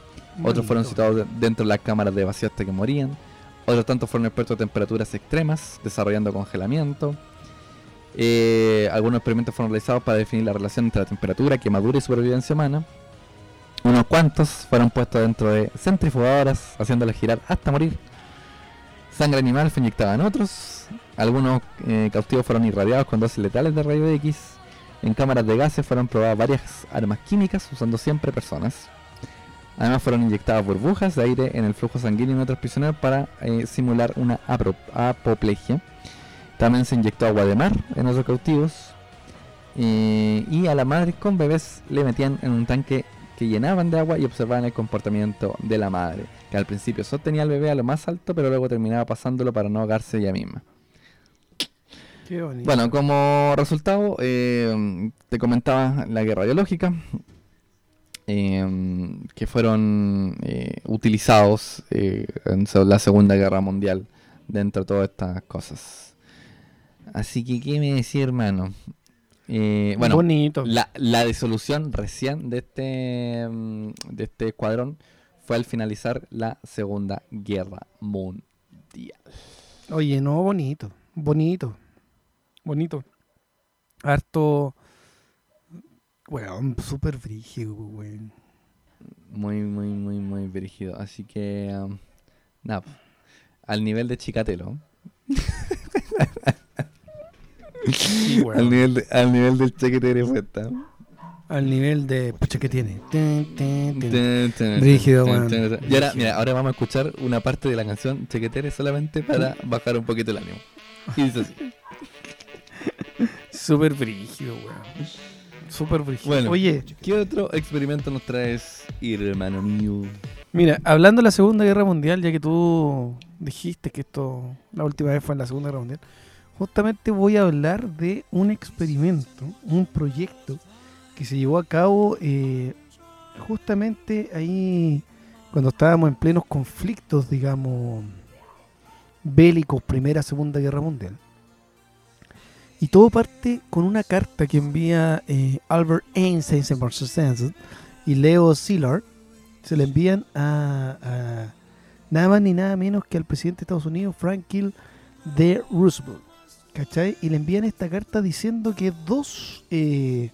Otros fueron situados de- dentro de las cámaras de vacío hasta que morían. Otros tantos fueron expertos de temperaturas extremas, desarrollando congelamiento. Eh, algunos experimentos fueron realizados para definir la relación entre la temperatura, quemadura y supervivencia humana. Unos cuantos fueron puestos dentro de centrifugadoras, haciéndoles girar hasta morir. Sangre animal fue inyectada en otros. Algunos eh, cautivos fueron irradiados con dosis letales de rayos X. En cámaras de gases fueron probadas varias armas químicas, usando siempre personas. Además fueron inyectadas burbujas de aire en el flujo sanguíneo en otros prisioneros para eh, simular una apoplejia. También se inyectó agua de mar en otros cautivos. Eh, y a la madre con bebés le metían en un tanque que llenaban de agua y observaban el comportamiento de la madre, que al principio sostenía al bebé a lo más alto, pero luego terminaba pasándolo para no ahogarse ella misma. Qué bonito. Bueno, como resultado, eh, te comentaba la guerra biológica, eh, que fueron eh, utilizados en la Segunda Guerra Mundial dentro de todas estas cosas. Así que, ¿qué me decía, hermano? Eh, bueno, bonito. la, la disolución recién de este, mm, de este escuadrón fue al finalizar la Segunda Guerra Mundial. Oye, no, bonito. Bonito. Bonito. Harto. Weón, súper brígido, weón. Muy, muy, muy, muy brígido. Así que, um, nada, al nivel de Chicatelo. Sí, al, nivel de- al nivel del chequetere puesta. Al nivel de. Pucha, ¿qué tiene? Tun, tun. Y ahora, mira, ahora vamos a escuchar una parte de la canción Chequetere solamente para bajar un poquito el ánimo. Y dice así. Súper brígido, weón. Súper brígido. Bueno. Oye, ¿Qué otro experimento nos traes, hermano mío? mira, hablando de la Segunda Guerra Mundial, ya que tú dijiste que esto la última vez fue en la Segunda Guerra Mundial, justamente voy a hablar de un experimento, un proyecto que se llevó a cabo eh, justamente ahí cuando estábamos en plenos conflictos, digamos, bélicos, Primera, Segunda Guerra Mundial. Y todo parte con una carta que envía eh, Albert Einstein y Leo Szilard. Se le envían a, a nada más ni nada menos que al presidente de Estados Unidos, Franklin D. Roosevelt. ¿Cachai? Y le envían esta carta diciendo que dos eh,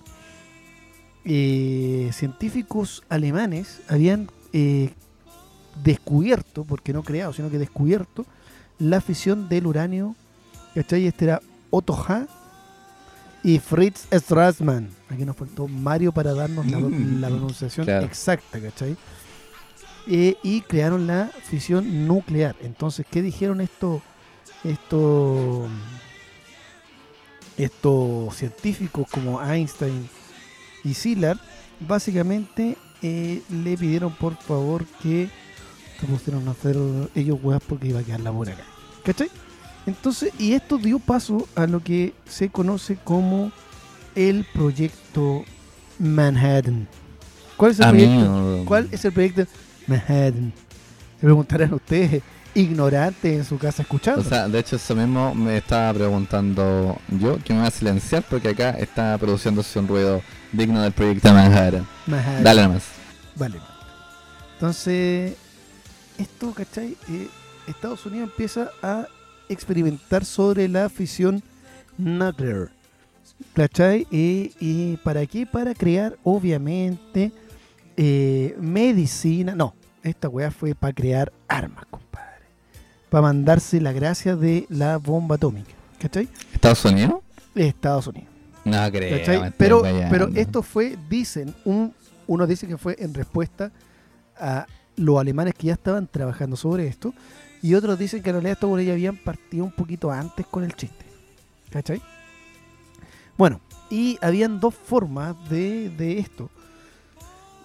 eh, científicos alemanes habían eh, descubierto, porque no creado, sino que descubierto, la fisión del uranio. ¿Cachai? Este era Otto Hahn y Fritz Strassmann. Aquí nos faltó Mario para darnos la, Mm, la pronunciación claro. exacta, ¿cachai? Eh, y crearon la fisión nuclear. Entonces, ¿qué dijeron estos estos estos científicos como Einstein y Szilard? Básicamente eh, le pidieron por favor que se pusieron a hacer ellos huevas porque iba a quedar la buena acá. ¿Cachai? Entonces, y esto dio paso a lo que se conoce como el proyecto Manhattan. ¿Cuál es el proyecto? Amigo. ¿Cuál es el proyecto Manhattan? Se preguntarán ustedes, ignorantes en su casa escuchando. O sea, de hecho eso mismo me estaba preguntando yo, que me va a silenciar porque acá está produciéndose un ruido digno del proyecto Manhattan. Manhattan. Dale nomás. Vale. Entonces, esto, ¿cachai? Eh, Estados Unidos empieza a experimentar sobre la fisión nuclear. ¿Cachai? Y, y para qué? Para crear, obviamente, eh, medicina. No, esta weá fue para crear armas. Para mandarse la gracia de la bomba atómica. ¿Cachai? ¿Estados Unidos? Estados Unidos. No creo. ¿Cachai? Pero, pero esto fue, dicen, un, uno dice que fue en respuesta a los alemanes que ya estaban trabajando sobre esto, y otros dicen que en realidad estos ya habían partido un poquito antes con el chiste. ¿Cachai? Bueno, y habían dos formas de, de esto.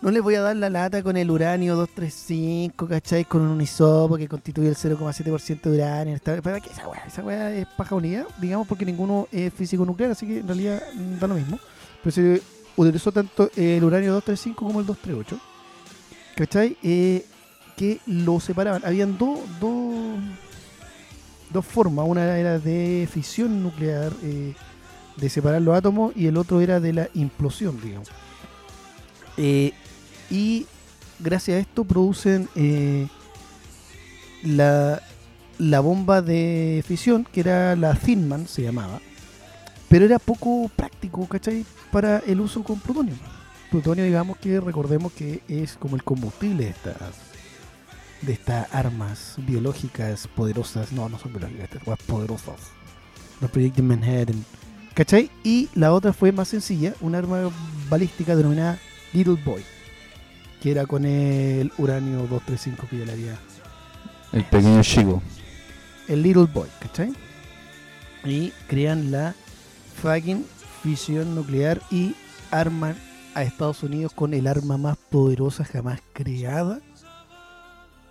No les voy a dar la lata con el uranio 235, ¿cachai? Con un isopo que constituye el 0,7% de uranio. ¿Para qué esa weá? Esa weá es paja unidad, digamos, porque ninguno es físico nuclear, así que en realidad mm, da lo mismo. Pero se utilizó tanto el uranio 235 como el 238, ¿cachai? Eh, que lo separaban. Habían dos dos dos formas. Una era de fisión nuclear, eh, de separar los átomos, y el otro era de la implosión, digamos. Eh, y gracias a esto producen eh, la, bomba de fisión, que era la Thinman, se llamaba, pero era poco práctico, ¿cachai? Para el uso con plutonio. Plutonio, digamos que recordemos que es como el combustible de estas de estas armas biológicas poderosas. No, no son biológicas, estas poderosas. Los proyectos Manhattan. ¿Cachai? Y la otra fue más sencilla, un arma balística denominada Little Boy. Que era con el uranio 235 que ya le había. El pequeño chico. El Little Boy, ¿cachai? Y crean la fucking fisión nuclear y arman a Estados Unidos con el arma más poderosa jamás creada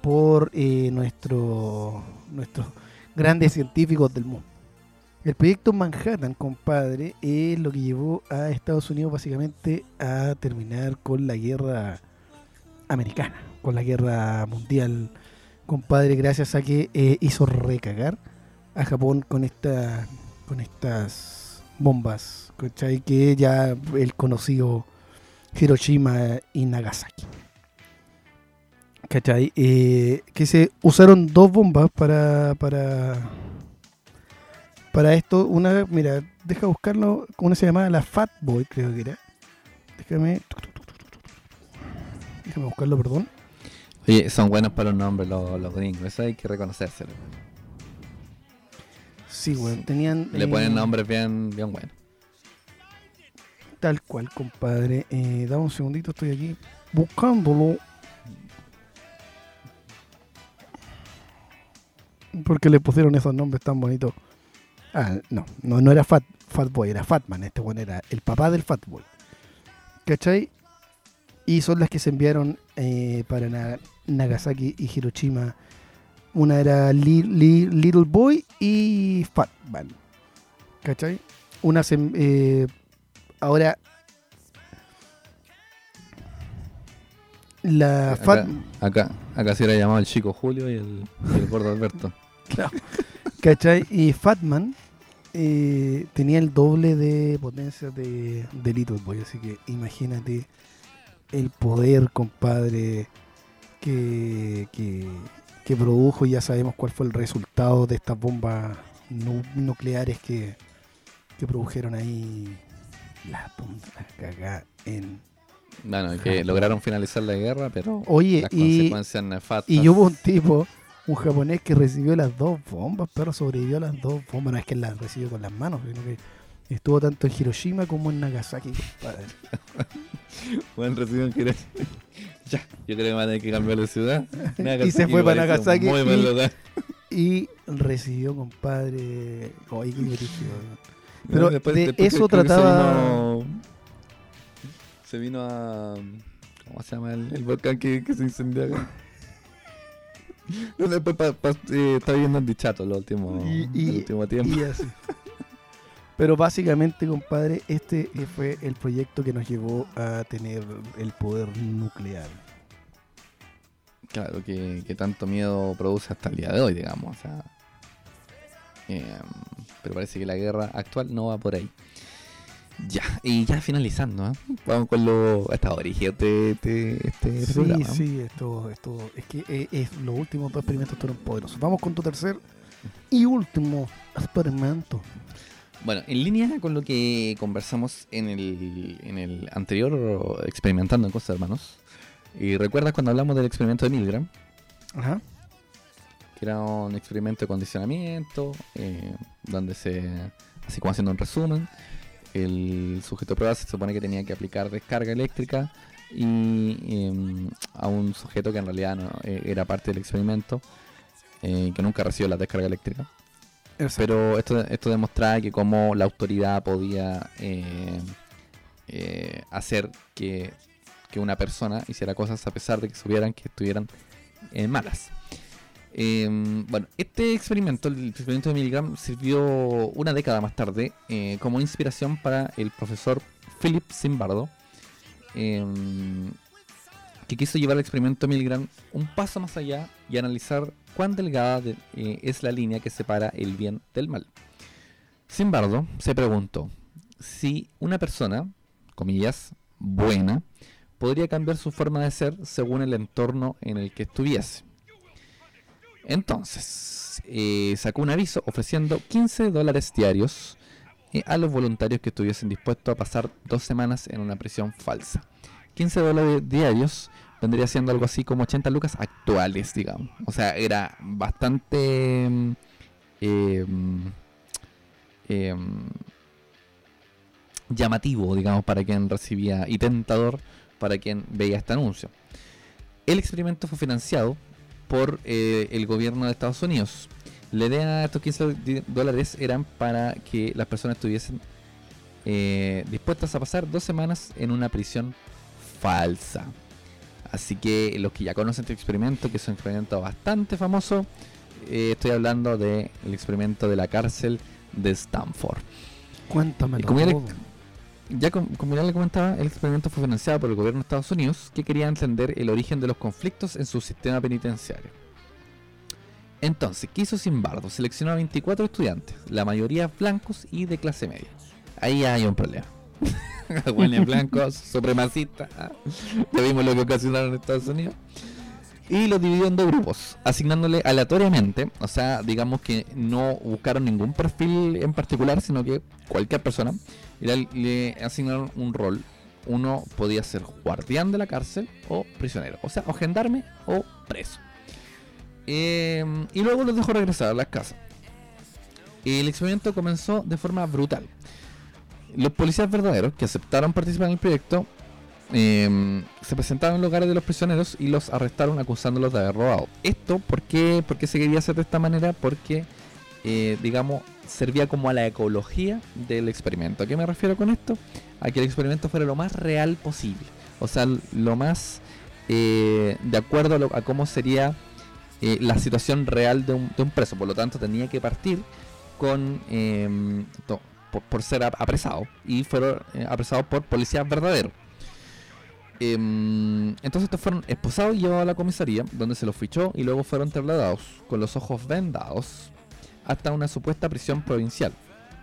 por eh, nuestro, nuestros grandes científicos del mundo. El proyecto Manhattan, compadre, es lo que llevó a Estados Unidos básicamente a terminar con la guerra americana, con la guerra mundial, compadre, gracias a que eh, hizo recagar a Japón con esta, con estas bombas, ¿cachai? Que ya el conocido Hiroshima y Nagasaki. ¿Cachai? Eh, que se usaron dos bombas para, para, para esto. Una, mira, deja buscarlo. Una se llamaba la Fat Boy, creo que era. Déjame. Déjame buscarlo, perdón. Oye, son buenos para los nombres los, los gringos, eso hay que reconocérselo. Sí, weón. Tenían. Le eh, ponen nombres bien, bien buenos. Tal cual, compadre. Eh, dame un segundito, estoy aquí buscándolo. Porque le pusieron esos nombres tan bonitos. Ah, no, no, no era Fat, Fat Boy, era Fatman. Este bueno era el papá del Fat Boy. ¿Cachai? Y son las que se enviaron eh, para Na- Nagasaki y Hiroshima. Una era Li- Li- Little Boy y Fatman. ¿Cachai? Una se, eh, ahora la Acá, Fat, acá, acá se era llamado el chico Julio y el, y el gordo Alberto. ¿cachai? Y Fatman eh, tenía el doble de potencia de, de Little Boy, así que imagínate el poder, compadre, que, que, que produjo. Ya sabemos cuál fue el resultado de estas bombas nu- nucleares que, que produjeron ahí la punta cagá en Bueno, que lograron finalizar la guerra, pero Oye, las y, consecuencias nefastas. y hubo un tipo, un japonés que recibió las dos bombas, pero sobrevivió a las dos bombas. No es que las recibió con las manos, sino que estuvo tanto en Hiroshima como en Nagasaki. compadre. Buen recibido en Hiroshima. ya, yo creo que va a tener que cambiar de ciudad. Y se fue para Nagasaki Muy mal lugar. Y recibió, compadre. Oye, qué brígido. No, Pero después- de después eso trataba- Se vino, se vino a. ¿Cómo se llama el, el volcán que, que se incendió acá? No, después pa- pa- eh, está viviendo en Dichato el último, Y- y- el último tiempo. Y así. Pero básicamente, compadre, este eh, fue el proyecto que nos llevó a tener el poder nuclear. Claro, que, que tanto miedo produce hasta el día de hoy, digamos. O sea, em, pero parece que la guerra actual no va por ahí. Ya, y ya finalizando, ¿eh? vamos con lo hasta origen de, de este Sí, programa. sí, esto, esto, es que eh, es, los últimos dos experimentos fueron poderosos. Vamos con tu tercer y último experimento. Bueno, en línea con lo que conversamos en el, en el anterior experimentando en cosas hermanos. Y recuerdas cuando hablamos del experimento de Milgram, Ajá. que era un experimento de condicionamiento, eh, donde se, así como haciendo un resumen, el sujeto de prueba se supone que tenía que aplicar descarga eléctrica y em, a un sujeto que en realidad no, eh, era parte del experimento, eh, que nunca recibió la descarga eléctrica. Pero esto, esto demostraba que como la autoridad podía eh, eh, hacer que, que una persona hiciera cosas a pesar de que supieran que estuvieran malas. Eh, bueno, este experimento, el experimento de Milgram, sirvió una década más tarde eh, como inspiración para el profesor Philip Zimbardo, eh, que quiso llevar el experimento de Milgram un paso más allá y analizar cuán delgada de- eh, es la línea que separa el bien del mal. Zimbardo se preguntó si una persona, comillas, buena, podría cambiar su forma de ser según el entorno en el que estuviese. Entonces, eh, sacó un aviso ofreciendo 15 dólares diarios eh, a los voluntarios que estuviesen dispuestos a pasar dos semanas en una prisión falsa. 15 dólares diarios vendría siendo algo así como 80 lucas actuales, digamos. O sea, era bastante... mm, em, em, llamativo, digamos, para quien recibía y tentador para quien veía este anuncio. El experimento fue financiado por eh, el gobierno de Estados Unidos. La idea de estos 15 di- dólares eran para que las personas estuviesen eh, dispuestas a pasar dos semanas en una prisión falsa. Así que los que ya conocen este experimento, que es un experimento bastante famoso, eh, estoy hablando del experimento de la cárcel de Stanford. Cuéntame. Como ya le- Ya com- como ya le comentaba, el experimento fue financiado por el gobierno de Estados Unidos, que quería entender el origen de los conflictos en su sistema penitenciario. Entonces, ¿qué hizo Simbardo? Seleccionó a 24 estudiantes, la mayoría blancos y de clase media. Ahí hay un problema. Buenos blancos, supremacistas. Ya vimos lo que ocasionaron en Estados Unidos. Y los dividió en dos grupos, asignándole aleatoriamente, o sea, digamos que no buscaron ningún perfil en particular, sino que cualquier persona, le, asignaron un rol. Uno podía ser guardián de la cárcel o prisionero, o sea, o gendarme o preso. Eh, y luego los dejó regresar a las casas. El experimento comenzó de forma brutal. Los policías verdaderos que aceptaron participar en el proyecto eh, se presentaron en los hogares de los prisioneros y los arrestaron acusándolos de haber robado. Esto, ¿por qué, por se quería hacer de esta manera? Porque, eh, digamos, servía como a la ecología del experimento. ¿A qué me refiero con esto? A que el experimento fuera lo más real posible. O sea, lo más eh, de acuerdo a, lo- a cómo sería eh, la situación real de un, de un preso. Por lo tanto, tenía que partir con em, por, por ser ap- apresado y fueron eh, apresados por policías verdaderos. Em, entonces estos fueron esposados y llevados a la comisaría, donde se los fichó y luego fueron trasladados con los ojos vendados hasta una supuesta prisión provincial,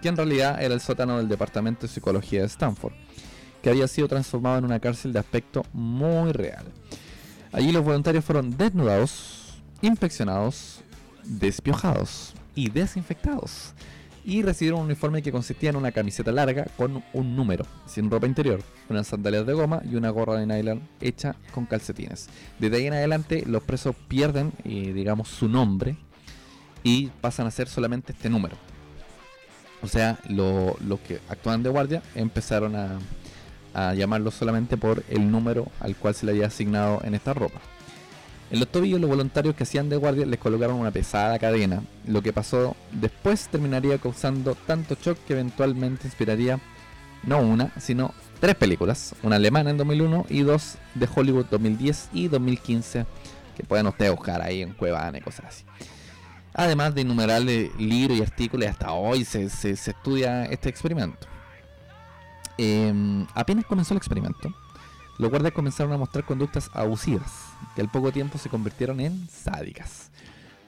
que en realidad era el sótano del Departamento de Psicología de Stanford, que había sido transformado en una cárcel de aspecto muy real. Allí los voluntarios fueron desnudados, inspeccionados, despiojados y desinfectados. Y recibieron un uniforme que consistía en una camiseta larga con un número, sin ropa interior, unas sandalias de goma y una gorra de nylon hecha con calcetines. Desde ahí en adelante los presos pierden, eh, digamos, su nombre y pasan a ser solamente este número. O sea, lo- los que actúan de guardia empezaron a, a llamarlo solamente por el número al cual se le había asignado en esta ropa. En los tobillos los voluntarios que hacían de guardia les colocaron una pesada cadena. Lo que pasó después terminaría causando tanto shock que eventualmente inspiraría no una, sino tres películas. Una alemana en 2001 y dos de Hollywood 2010 y 2015 que pueden ustedes buscar ahí en Cuevana y cosas así. Además de innumerables libros y artículos, hasta hoy se, se- estudia este experimento. Em, apenas comenzó el experimento, los guardias comenzaron a mostrar conductas abusivas, que al poco tiempo se convirtieron en sádicas.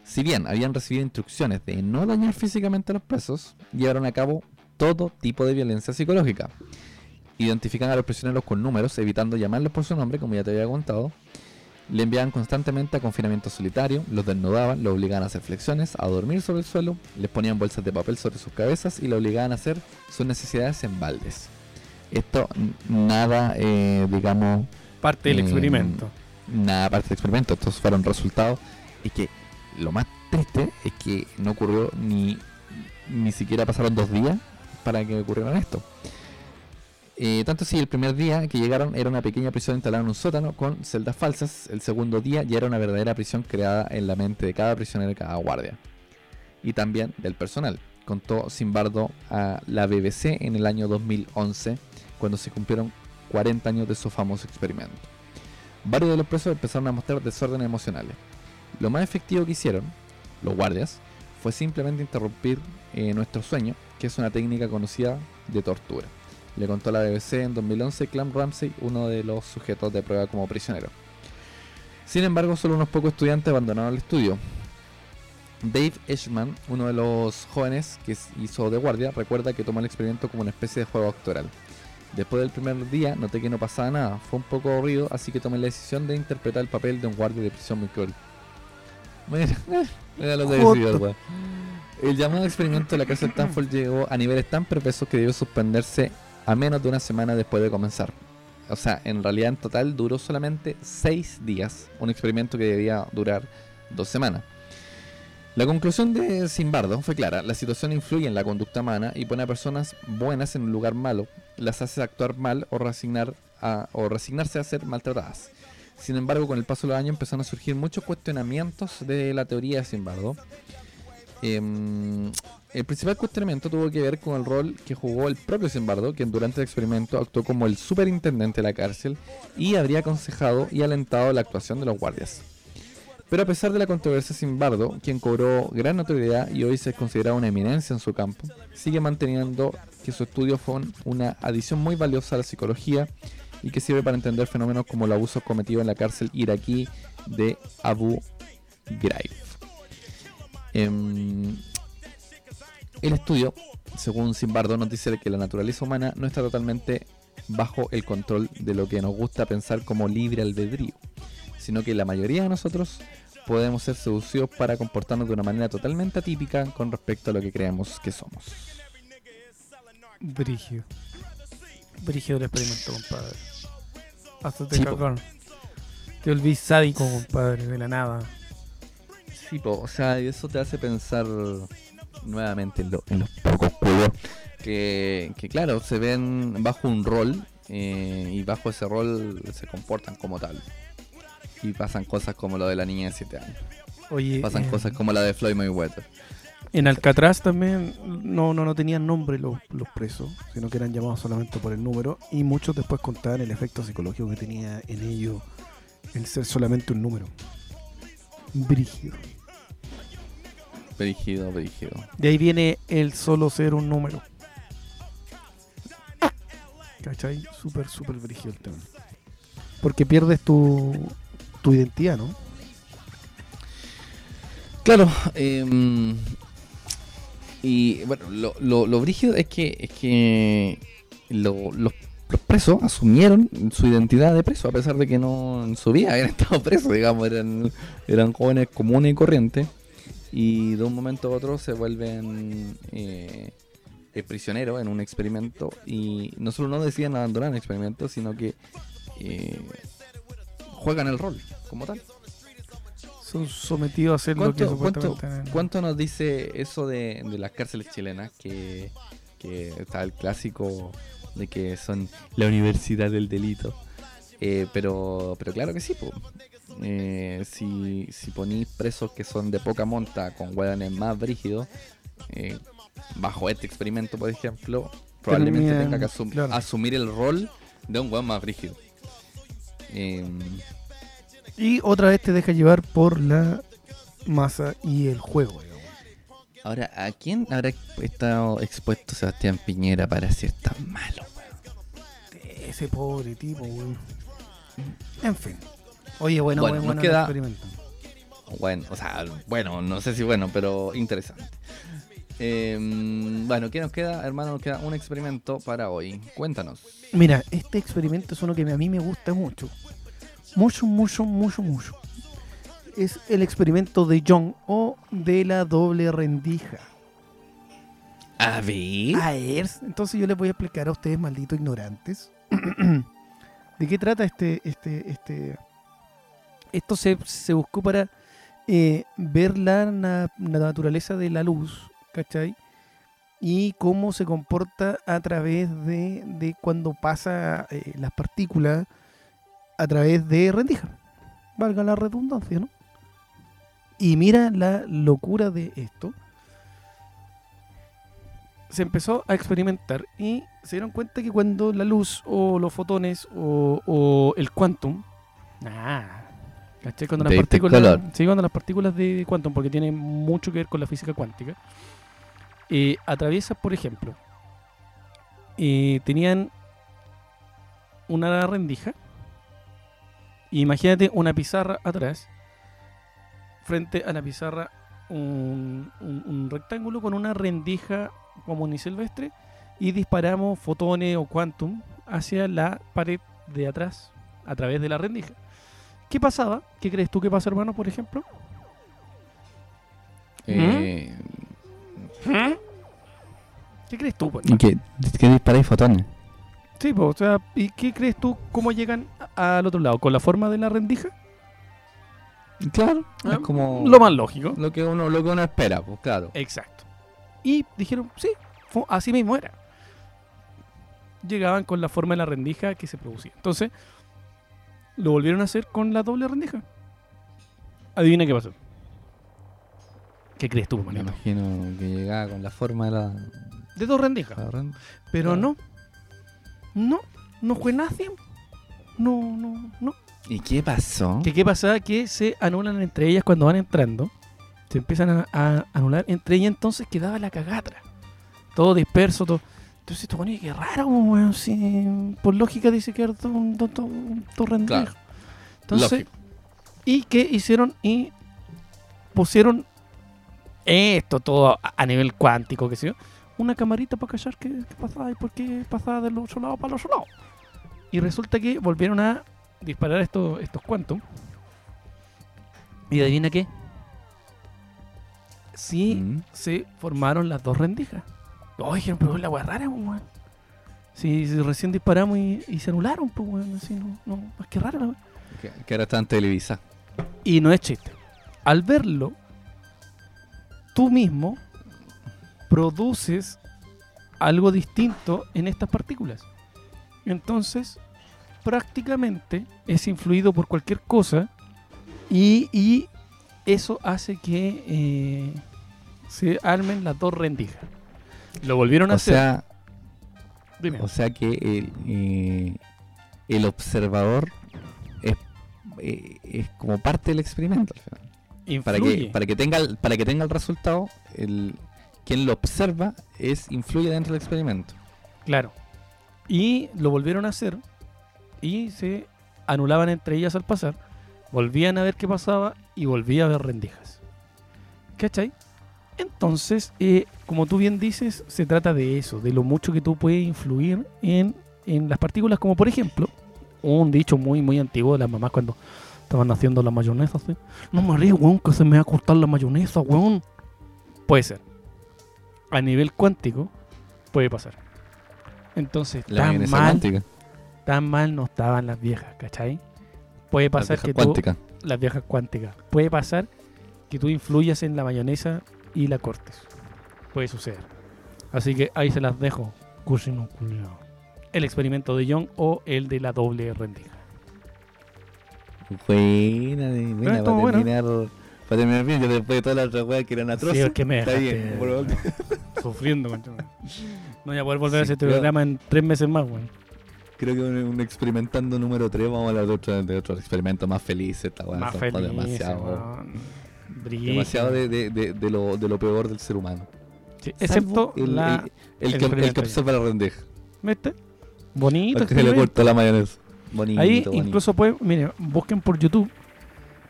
Si bien habían recibido instrucciones de no dañar físicamente a los presos, llevaron a cabo todo tipo de violencia psicológica. Identifican a los prisioneros con números, evitando llamarlos por su nombre, como ya te había contado. Le enviaban constantemente a confinamiento solitario, los desnudaban, los obligaban a hacer flexiones, a dormir sobre el suelo, les ponían bolsas de papel sobre sus cabezas y los obligaban a hacer sus necesidades en baldes. Esto nada, eh, digamos, Parte del Eh, experimento. nada parte del experimento. Estos fueron resultados. Y que lo más triste es que no ocurrió ni, ni siquiera pasaron dos días para que ocurriera esto. Eh, tanto si el primer día que llegaron era una pequeña prisión instalada en un sótano con celdas falsas, el segundo día ya era una verdadera prisión creada en la mente de cada prisionero y cada guardia. Y también del personal. Contó Simbardo a la BBC en el año 2011, cuando se cumplieron 40 años de su famoso experimento. Varios de los presos empezaron a mostrar desórdenes emocionales. Lo más efectivo que hicieron, los guardias, fue simplemente interrumpir eh, nuestro sueño, que es una técnica conocida de tortura. Le contó a la BBC en 2011 Clam Ramsey, uno de los sujetos de prueba como prisionero. Sin embargo, solo unos pocos estudiantes abandonaron el estudio. Dave Eschman, uno de los jóvenes que hizo de guardia, recuerda que tomó el experimento como una especie de juego actoral. Después del primer día noté que no pasaba nada, fue un poco aburrido, así que tomé la decisión de interpretar el papel de un guardia de prisión muy cruel. Mira, mira lo que. El llamado experimento de la cárcel Stanford llegó a niveles tan perversos que debió suspenderse a menos de una semana después de comenzar. O sea, en realidad en total duró solamente 6 días, un experimento que debía durar dos semanas. La conclusión de Simbardo fue clara, la situación influye en la conducta humana y pone a personas buenas en un lugar malo, las hace actuar mal o, resignar o resignarse a ser maltratadas. Sin embargo, con el paso de los años empezaron a surgir muchos cuestionamientos de la teoría de Simbardo. Em, el principal cuestionamiento tuvo que ver con el rol que jugó el propio Simbardo, quien durante el experimento actuó como el superintendente de la cárcel y habría aconsejado y alentado la actuación de los guardias. Pero a pesar de la controversia, Simbardo, quien cobró gran notoriedad y hoy se es considerado una eminencia en su campo, sigue manteniendo que su estudio fue un- una adición muy valiosa a la psicología y que sirve para entender fenómenos como el abuso cometido en la cárcel iraquí de Abu Ghraib. Em, el estudio, según Simbardo, nos dice que la naturaleza humana no está totalmente bajo el control de lo que nos gusta pensar como libre albedrío, sino que la mayoría de nosotros podemos ser seducidos para comportarnos de una manera totalmente atípica con respecto a lo que creemos que somos. Brigio. Brigio del experimento, compadre. Hasta te Sí, cagaron. Te olvidé sádico, compadre, de la nada. Sí, po, o sea, y eso te hace pensar nuevamente en, lo- en los pocos culos que, que, claro, se ven bajo un rol eh, y bajo ese rol se comportan como tal. Y pasan cosas como lo de la niña de 7 años. Oye, Pasan eh, cosas como la de Floyd Mayweather. en Alcatraz también no, no, no tenían nombre los, los presos, sino que eran llamados solamente por el número. Y muchos después contaban el efecto psicológico que tenía en ello el ser solamente un número. Brígido. Brígido, brígido. De ahí viene el solo ser un número. ¿Cachai? Súper, súper brígido el tema. Porque pierdes tu, tu identidad, ¿no? Claro, em, y bueno, lo, lo, brígido es que, es que lo- los, los presos asumieron su identidad de preso, a pesar de que no en su vida habían estado presos, digamos, eran, eran jóvenes comunes y corrientes, y de un momento a otro se vuelven eh, eh, prisioneros en un experimento, y no solo no deciden abandonar el experimento, sino que eh, juegan el rol como tal. Son sometidos a hacer lo que ¿Cuánto, nos dice eso de, de las cárceles chilenas? Que, que está el clásico de que son la universidad del delito. Eh, pero, pero claro que sí, po. Eh, si, si ponís presos que son de poca monta con hueones más brígidos, eh, bajo este experimento, por ejemplo, probablemente Terminan- tenga que asum- claro. asumir el rol de un hueón más brígido. Eh, Y otra vez te deja llevar por la masa y el juego. digamos. Ahora, ¿a quién habrá estado expuesto Sebastián Piñera para ser tan malo? weón? Ese pobre tipo, weón. En fin. Oye, bueno, Bueno, bueno, nos bueno queda-. Bueno, o sea, bueno, no sé si bueno, pero interesante. Eh, bueno, ¿qué nos queda, hermano? Nos queda un experimento para hoy. Cuéntanos. Mira, este experimento es uno que a mí me gusta mucho. Mucho, mucho, mucho, mucho. Es el experimento de Young o de la doble rendija. A ver. A ver, entonces yo les voy a explicar a ustedes, malditos ignorantes, de qué trata este, este, este. Esto se, se buscó para eh, ver la, na- la naturaleza de la luz, ¿cachai? Y cómo se comporta a través de, de cuando pasa eh, las partículas a través de rendija. Valga la redundancia, ¿no? Y mira la locura de esto se empezó a experimentar y se dieron cuenta que cuando la luz o los fotones o, o el quantum, ah, ¿cachai? Cuando las partículas, sí, cuando las partículas de quantum, porque tiene mucho que ver con la física cuántica, eh, atraviesan, por ejemplo, eh, tenían una rendija, imagínate una pizarra atrás, frente a la pizarra un, un- un rectángulo con una rendija como unisilvestre y disparamos fotones o quantum hacia la pared de atrás a través de la rendija. ¿Qué pasaba? ¿Qué crees tú que pasa, hermano, por ejemplo? Eh, ¿Qué crees tú? pues, y que, que disparáis fotones. Sí, pues, o sea, ¿y qué crees tú cómo llegan al otro lado? ¿Con la forma de la rendija? Claro, Ah, es como Lo más lógico. lo que uno lo que uno espera, pues claro. Exacto. Y dijeron, sí, así mismo era. Llegaban con la forma de la rendija que se producía. Entonces, lo volvieron a hacer con la doble rendija. Adivina qué pasó. ¿Qué crees tú, Me manito? imagino que llegaba con la forma de la, De dos rendijas. la ren- Pero no. No, no fue nadie. No, no, no. ¿Y qué pasó? ¿Qué, ¿Qué pasaba? Que se anulan entre ellas cuando van entrando. Se empiezan a, a anular entre ellas, entonces quedaba la cagatra. Todo disperso, todo. Entonces tú ponías que raro, weón. Si por lógica dice que era todo, un- todo, todo, todo rendejo. Claro. Entonces, Lógico. ¿y qué hicieron? Y pusieron esto todo a, nivel cuántico, que sé yo. Una camarita para callar qué, qué pasaba y por qué pasaba del otro lado para el otro lado. Y resulta que volvieron a disparar estos, estos quantum. Y adivina qué. Sí, Mm. se formaron las dos rendijas. Oh, dijeron, pero es la weá rara, pues, weón. Si, si recién disparamos y, y se anularon, pues, weón. Así, no, no, es que rara la weá. Que, que ahora están televisadas. Y no es chiste. Al verlo, tú mismo produces algo distinto en estas partículas. Entonces, prácticamente es influido por cualquier cosa y, y eso hace que eh, se armen las dos rendijas. Lo volvieron a O hacer. sea, Dime. o sea que el, eh, el observador es, eh, es como parte del experimento. al final. Para que, para que tenga el, para que tenga el resultado, el, quien lo observa es influye dentro del experimento. Claro. Y lo volvieron a hacer y se anulaban entre ellas al pasar. Volvían a ver qué pasaba y volvía a ver rendijas. ¿Cachai? Entonces, eh, como tú bien dices, se trata de eso, de lo mucho que tú puedes influir en, en las partículas, como por ejemplo, un dicho muy, muy antiguo de las mamás cuando estaban haciendo la mayonesa. así, No me río, weón, que se me va a cortar la mayonesa, weón. Puede ser. A nivel cuántico, puede pasar. Entonces, La tan mal, cuántica. tan mal no estaban las viejas, ¿cachai? Puede pasar que tú, las viejas cuánticas, puede pasar que tú influyas en la mayonesa y la cortes. Puede suceder. Así que ahí se las dejo. Culiao. El experimento de Young o el de la doble rendija. Buena, buena, para bueno. terminar, para terminar bien, yo después de todas las otras weas que eran atroces. Sí, es que me está bien, sufriendo, concho. No voy a poder volver a Sí, este creo- programa en tres meses más, weón. Creo que un, un experimentando número 3 vamos a hablar de otro, de otro experimento más feliz. Esta wea más feliz. demasiado, demasiado de, de, de, de lo, de lo peor del ser humano. Sí, excepto el, la... el, el el que, que observa la rendeja. ¿Viste? Bonito. Que se le cortó la mayonesa. Bonito, Ahí bonito. incluso pueden, mire, busquen por YouTube,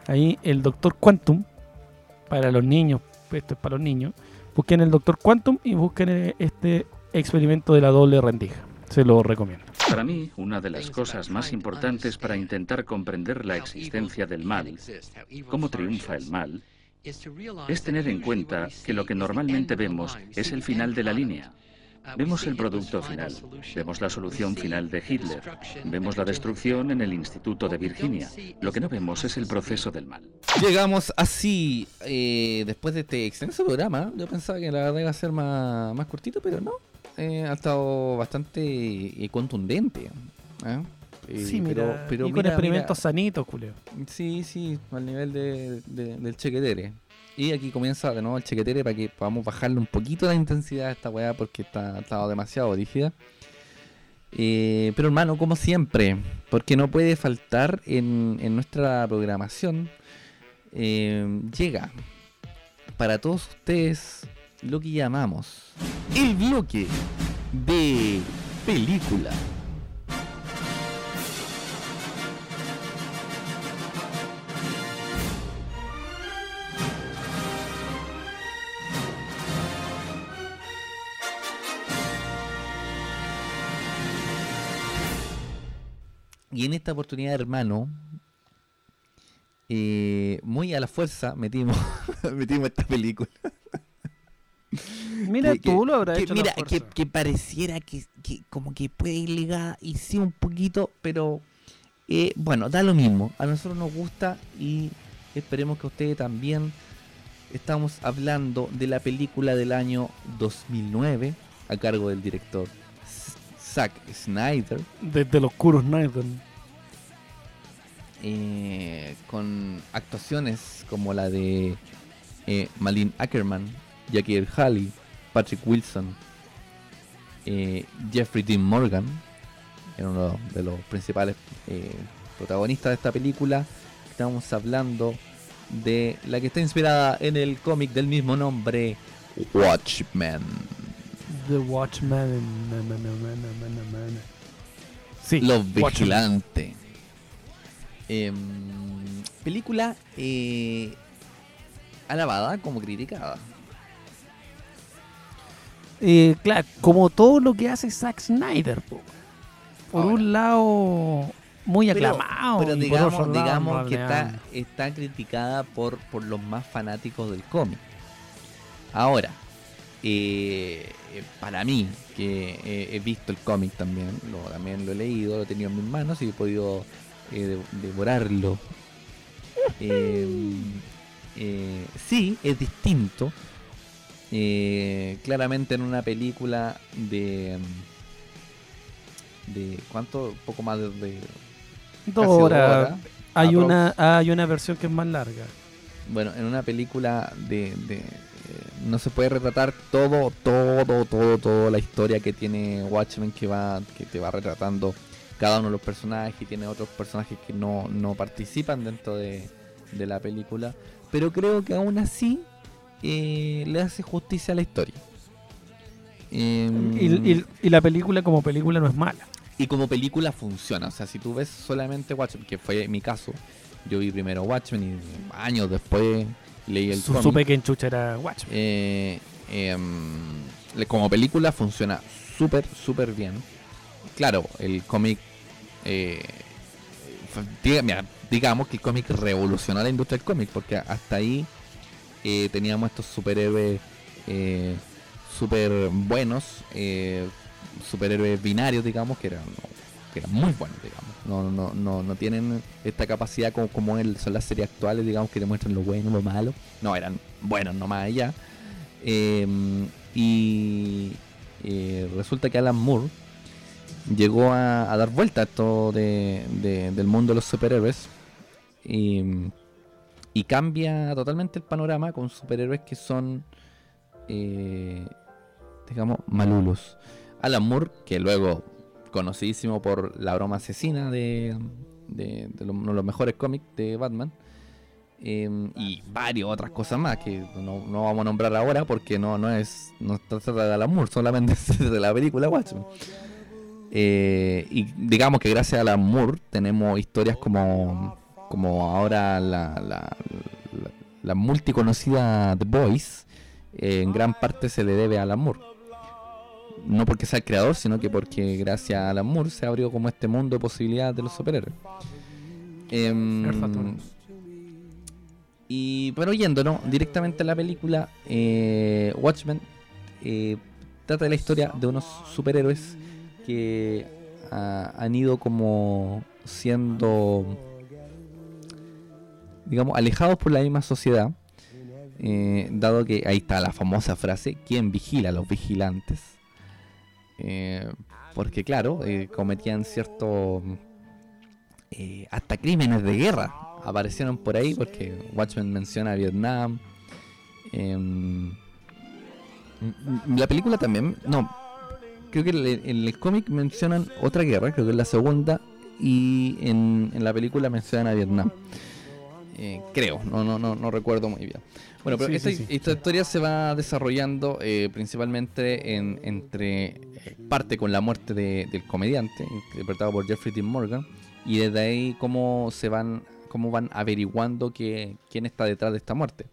ahí el Doctor Quantum, para los niños, esto es para los niños, busquen el Doctor Quantum y busquen eh, este experimento de la doble rendija. Se lo recomiendo. Para mí, una de las cosas más importantes para intentar comprender la existencia del mal, cómo triunfa el mal, es tener en cuenta que lo que normalmente vemos es el final de la línea. Vemos el producto final, vemos la solución final de Hitler, vemos la destrucción en el Instituto de Virginia. Lo que no vemos es el proceso del mal. Llegamos así, eh, después de este extenso programa. Yo pensaba que la verdad iba a ser más, más cortito, pero no. Eh, ha estado bastante eh, contundente. ¿eh? Sí, mira, pero, pero y con mira, experimentos mira, sanitos, Julio. Sí, sí, al nivel de, de- del chequetere. Y aquí comienza de nuevo el chequetere para que podamos bajarle un poquito la intensidad a esta weá porque está, estado demasiado rígida. Eh, pero hermano, como siempre, porque no puede faltar en, en nuestra programación, eh, llega para todos ustedes lo que llamamos el bloque de película. Y en esta oportunidad, hermano, eh, muy a la fuerza metimos, metimos esta película. Mira, Que- tú lo habrás que, hecho. Mira, que, que pareciera que, como que puede ir ligada y sí un poquito, pero eh, bueno, da lo mismo. A nosotros nos gusta y esperemos que a ustedes también. Estamos hablando de la película del año 2009 a cargo del director Zack Snyder. Desde los oscuros Night. eh, con actuaciones como la de eh, Malin Ackerman, Jackie Earle Haley, Patrick Wilson, eh, Jeffrey Dean Morgan, era uno de los principales protagonistas de esta película. Estamos hablando de la que está inspirada en el cómic del mismo nombre, Watchmen. The Watchman. na, na, na. Sí, Los. Vigilantes. Em, película eh, alabada como criticada. Eh, claro, como todo lo que hace Zack Snyder. po. Por Ahora. un lado, muy aclamado. Pero digamos, digamos que está, está criticada por, por los más fanáticos del cómic. Ahora, eh, eh, para mí, que eh, he visto el cómic también, lo, también lo he leído, lo he tenido en mis manos y he podido eh, de- devorarlo. Sí, es distinto. Claramente en una película de... de ¿Cuánto? Poco más de... de Dos horas. hora. Hay una, hay una versión que es más larga. Bueno, en una película de, de, no se puede retratar todo, todo, todo, toda la historia que tiene Watchmen que va, que te va retratando cada uno de los personajes y tiene otros personajes que no, no participan dentro de, de la película. Pero creo que aún así eh, le hace justicia a la historia. Em, Y, y- y la película como película no es mala. y como película funciona. O sea, si tú ves solamente Watchmen, que fue mi caso, yo vi primero Watchmen y años después leí el cómic. Supe que en chucha era Watchmen. Eh, em, como película funciona súper, súper bien. Claro, el cómic. eh, diga- digamos que el cómic revolucionó la industria del cómic, porque hasta ahí eh, teníamos estos superhéroes súper buenos, superhéroes binarios, digamos, que eran, que eran muy buenos, digamos. No, no, no, no tienen esta capacidad como, como el- son las series actuales, digamos, que demuestran lo bueno, lo malo. No, eran buenos nomás allá. Eh, y eh, resulta que Alan Moore llegó a, dar vuelta a esto de, de- del mundo de los superhéroes y, y cambia totalmente el panorama con superhéroes que son, eh, digamos, malulos. Alan Moore, que luego conocidísimo por la broma asesina de, uno de los mejores cómics de Batman. eh, y varias otras cosas más que no, no vamos a nombrar ahora porque no, no es no se trata de Alan Moore, solamente es de la película Watchmen. Eh, y digamos que gracias a Alan Moore tenemos historias como, como ahora la, la, la, la multiconocida The Boys, eh, en gran parte se le debe a Alan Moore. No porque sea el creador, sino que porque gracias a Alan Moore se abrió como este mundo de posibilidades de los superhéroes. Factor. y pero yéndonos directamente a la película, eh, Watchmen eh, trata de la historia de unos superhéroes que ah, han ido como siendo, digamos, alejados por la misma sociedad, eh, dado que ahí está la famosa frase, ¿quién vigila a los vigilantes? Eh, porque claro, eh, cometían cierto eh, hasta crímenes de guerra aparecieron por ahí porque Watchmen menciona a Vietnam. em, mm, la película también, no, creo que en el, cómic mencionan otra guerra, creo que es la segunda, y en la película mencionan a Vietnam. Eh, creo, no, no, no, no recuerdo muy bien. Bueno, pero Sí, esta, sí, sí. esta historia se va desarrollando eh, principalmente en, entre eh, parte con la muerte de- del comediante, interpretado por Jeffrey Dean Morgan, y desde ahí cómo se van, cómo van averiguando que, quién está detrás de esta muerte.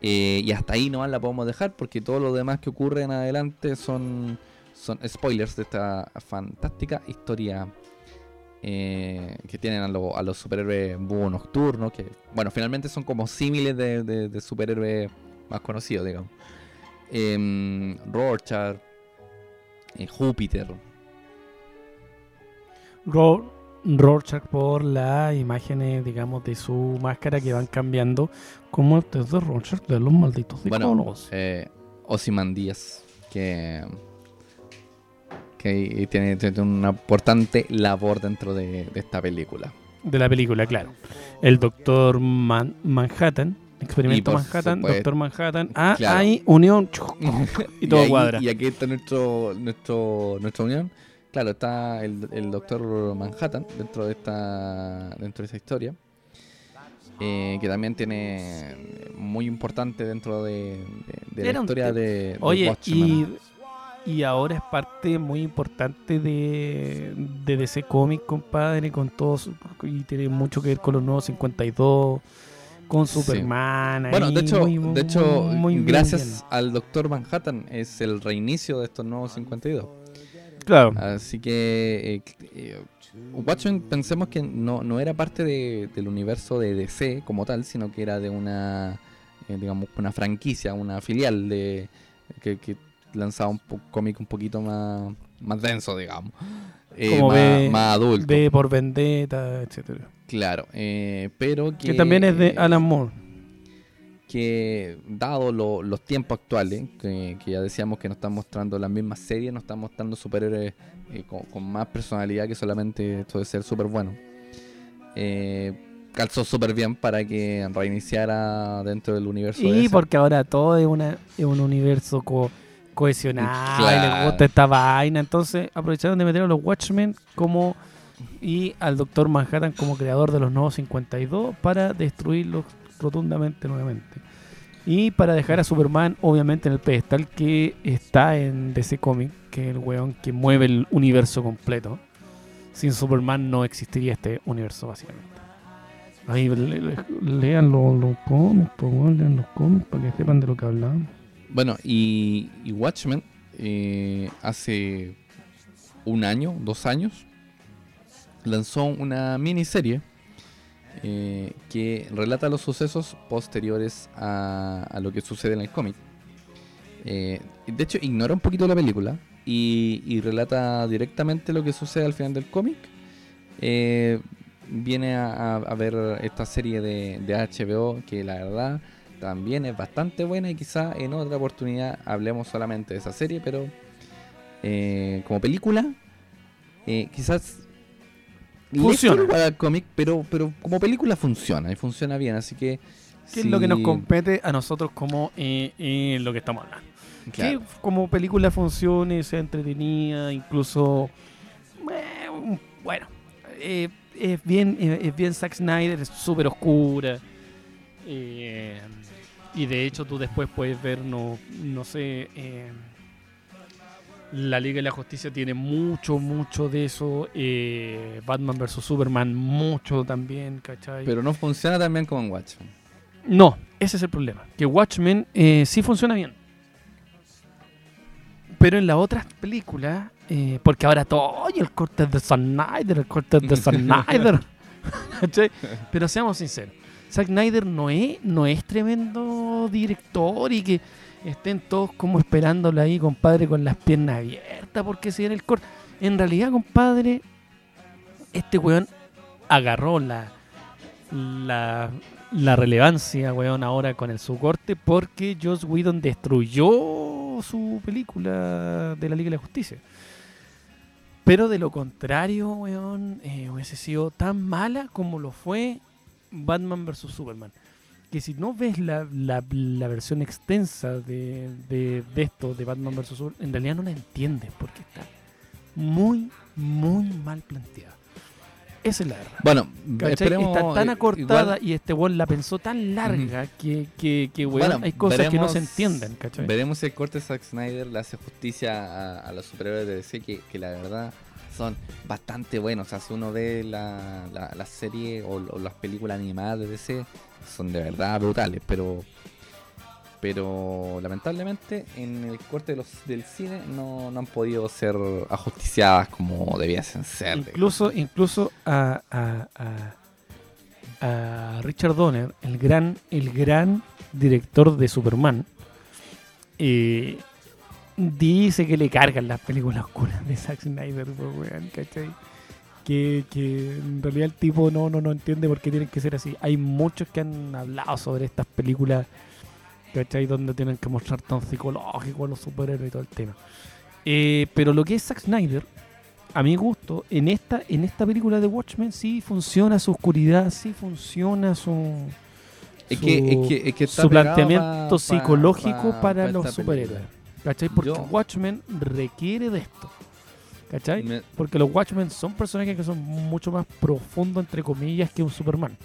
Eh, y hasta ahí nomás la podemos dejar porque todo lo demás que ocurre en adelante son, son spoilers de esta fantástica historia eh, que tienen a, lo- a los superhéroes búho nocturno, que bueno, finalmente son como símiles de, de, de superhéroes más conocidos, digamos. Em, Rorschach, eh, Júpiter. Ro- Rorschach por las imágenes, digamos, de su máscara que van cambiando, como el test de Rorschach de los malditos Bueno, psicólogos. eh, Ozymandias, que, que tiene, tiene una importante labor dentro de, de esta película. de la película, claro. El Doctor Man- Manhattan, Experimento Manhattan, supuesto. Doctor Manhattan. Ah, Claro. hay unión. Y todo ahí- cuadra. Y aquí está nuestro, nuestro, nuestra unión. Claro, está el, el doctor Manhattan dentro de esta dentro de esa historia. eh, que también tiene muy importante dentro de, de- de la historia de, de Oye, Watchmen. y, y ahora es parte muy importante de, de DC Comics, compadre, con todos. Y tiene mucho que ver con los nuevos 52, con Sí. Superman. Bueno, ahí, de hecho, muy, de hecho muy gracias al Doctor Manhattan es el reinicio de estos nuevos 52. Claro. Así que eh, eh, Watchmen pensemos que no, no era parte de- del universo de DC como tal, sino que era de una, eh, digamos, una franquicia, una filial de que, que lanzaba un cómic un poquito más, más denso, digamos. Eh, Como más, ve- más adulto. De por Vendetta, etcétera. Claro, eh, pero que, Que también es de Alan Moore. que dado lo- los tiempos actuales, que, que ya decíamos que nos están mostrando las mismas series, nos están mostrando superhéroes eh, con, con más personalidad que solamente esto de ser súper bueno. Eh, calzó súper bien para que reiniciara dentro del universo. Y porque ahora todo es, una, es un universo co- cohesionado, y les gusta esta vaina. Entonces aprovecharon de meter a los Watchmen como y al Doctor Manhattan como creador de los nuevos 52 para destruirlos rotundamente nuevamente. Y para dejar a Superman, obviamente, en el pedestal que está en DC Comics, que es el weón que mueve el universo completo. Sin Superman no existiría este universo, básicamente. Ahí le- le- lean los, los cómics, po, lean los cómics para que sepan de lo que hablamos. Bueno, y, y Watchmen eh, hace un año, dos años, lanzó una miniserie eh, que relata los sucesos posteriores a, a lo que sucede en el cómic. Eh, de hecho, ignora un poquito la película y, y relata directamente lo que sucede al final del cómic. Eh, viene a, a- ver esta serie de, de HBO que la verdad también es bastante buena y quizá en otra oportunidad hablemos solamente de esa serie, pero eh, como película, eh, quizás Funciona. lejos para el cómic, pero, pero como película funciona y funciona bien, así que... ¿Qué es lo que nos compete a nosotros como eh, eh, lo que estamos hablando? Claro. Que como película funcione, sea entretenida, incluso... bueno, es bien es bien Zack Snyder, es súper oscura. eh, y de hecho tú después puedes ver, no, no sé... eh, la Liga de la Justicia tiene mucho, mucho de eso. eh, Batman vs. Superman, mucho también, ¿cachai? Pero no funciona tan bien como en Watchmen. No, ese es el problema. Que Watchmen eh, sí funciona bien. Pero en las otras películas, eh, porque ahora todo, oye, el corte de Snyder, el corte de Snyder. ¿Cachai? Pero seamos sinceros, Zack Snyder no es, no es tremendo director y que estén todos como esperándolo ahí, compadre, con las piernas abiertas porque si era el corte. En realidad, compadre, este weón agarró la, la, la relevancia, weón, ahora con el su corte porque Joss Whedon destruyó su película de la Liga de la Justicia. Pero de lo contrario, weón, eh, hubiese sido tan mala como lo fue Batman vs. Superman. Que si no ves la, la- la versión extensa de, de, de esto, de Batman vs. Superman, en realidad no la entiendes porque está muy, muy mal planteada. Esa es la verdad. Bueno. Está tan acortada igual y este weón la pensó tan larga que, que, que, weón, Bueno, hay cosas que no se entienden, ¿cachai? Veremos si el corte Zack Snyder le hace justicia a, a los superhéroes de DC, que, que la verdad son bastante buenos. O sea, si uno ve la, la, serie o, o las películas animadas de DC, son de verdad brutales, pero pero lamentablemente en el corte de los, del cine no, no han podido ser ajusticiadas como debiesen ser. Incluso, incluso a, a- a- a Richard Donner, el gran, el gran director de Superman, eh, dice que le cargan las películas oscuras de Zack Snyder, weón, ¿cachai? Que, que en realidad el tipo no, no, no entiende por qué tienen que ser así. Hay muchos que han hablado sobre estas películas, ¿cachai? Donde tienen que mostrar tan psicológico a los superhéroes y todo el tema. Eh, pero lo que es Zack Snyder, a mi gusto, en esta, en esta película de Watchmen sí funciona su oscuridad, sí funciona su, Es su- que, es que, es que está su pegado planteamiento pa- psicológico pa- para pa los superhéroes. película. ¿Cachai? Porque Yo- Watchmen requiere de esto. ¿Cachai? Me- Porque los Watchmen son personajes que son mucho más profundos, entre comillas, que un Superman.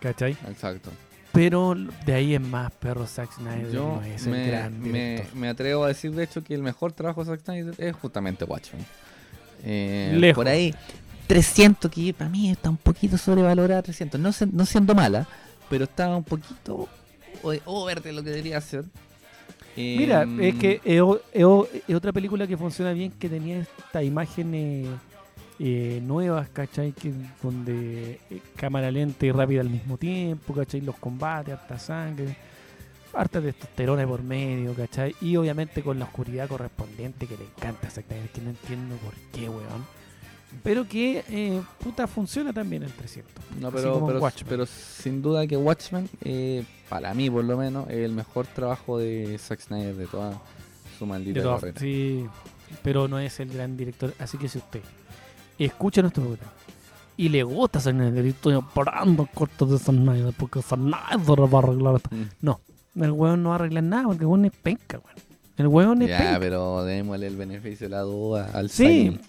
¿Cachai? Exacto. Pero de ahí es más perro Zack Snyder. Yo no es el me, gran me, me atrevo a decir, de hecho, que el mejor trabajo de Zack Snyder es justamente Watchmen. Eh, Lejos. Por ahí, 300, que para mí está un poquito sobrevalorada, 300. No, se- no siendo mala, pero está un poquito over de lo que debería ser. Eh, Mira, es que es, otra película que funciona bien, que tenía esta imágenes eh, nuevas, ¿cachai? Que, donde eh, cámara lenta y rápida al mismo tiempo, ¿cachai? Los combates, harta sangre, harta testosterona por medio, ¿cachai? Y obviamente con la oscuridad correspondiente que le encanta exactamente, que no entiendo por qué, weón. Pero que, eh, puta, funciona también el 300. No, pero, pero, pero sin duda que Watchmen, eh, para mí por lo menos, es el mejor trabajo de Zack Snyder de toda su maldita De todas- carrera. sí, pero no es el gran director. Así que si usted escucha nuestro programa y le gusta Zack Snyder y estoy parando cortos de Zack Snyder porque Zack Snyder va a arreglar esto. Mm. No, el weón no va a arreglar nada porque el weón es penca, weón. El weón es Ya, penca. pero démosle el beneficio de la duda al Sí, Zack-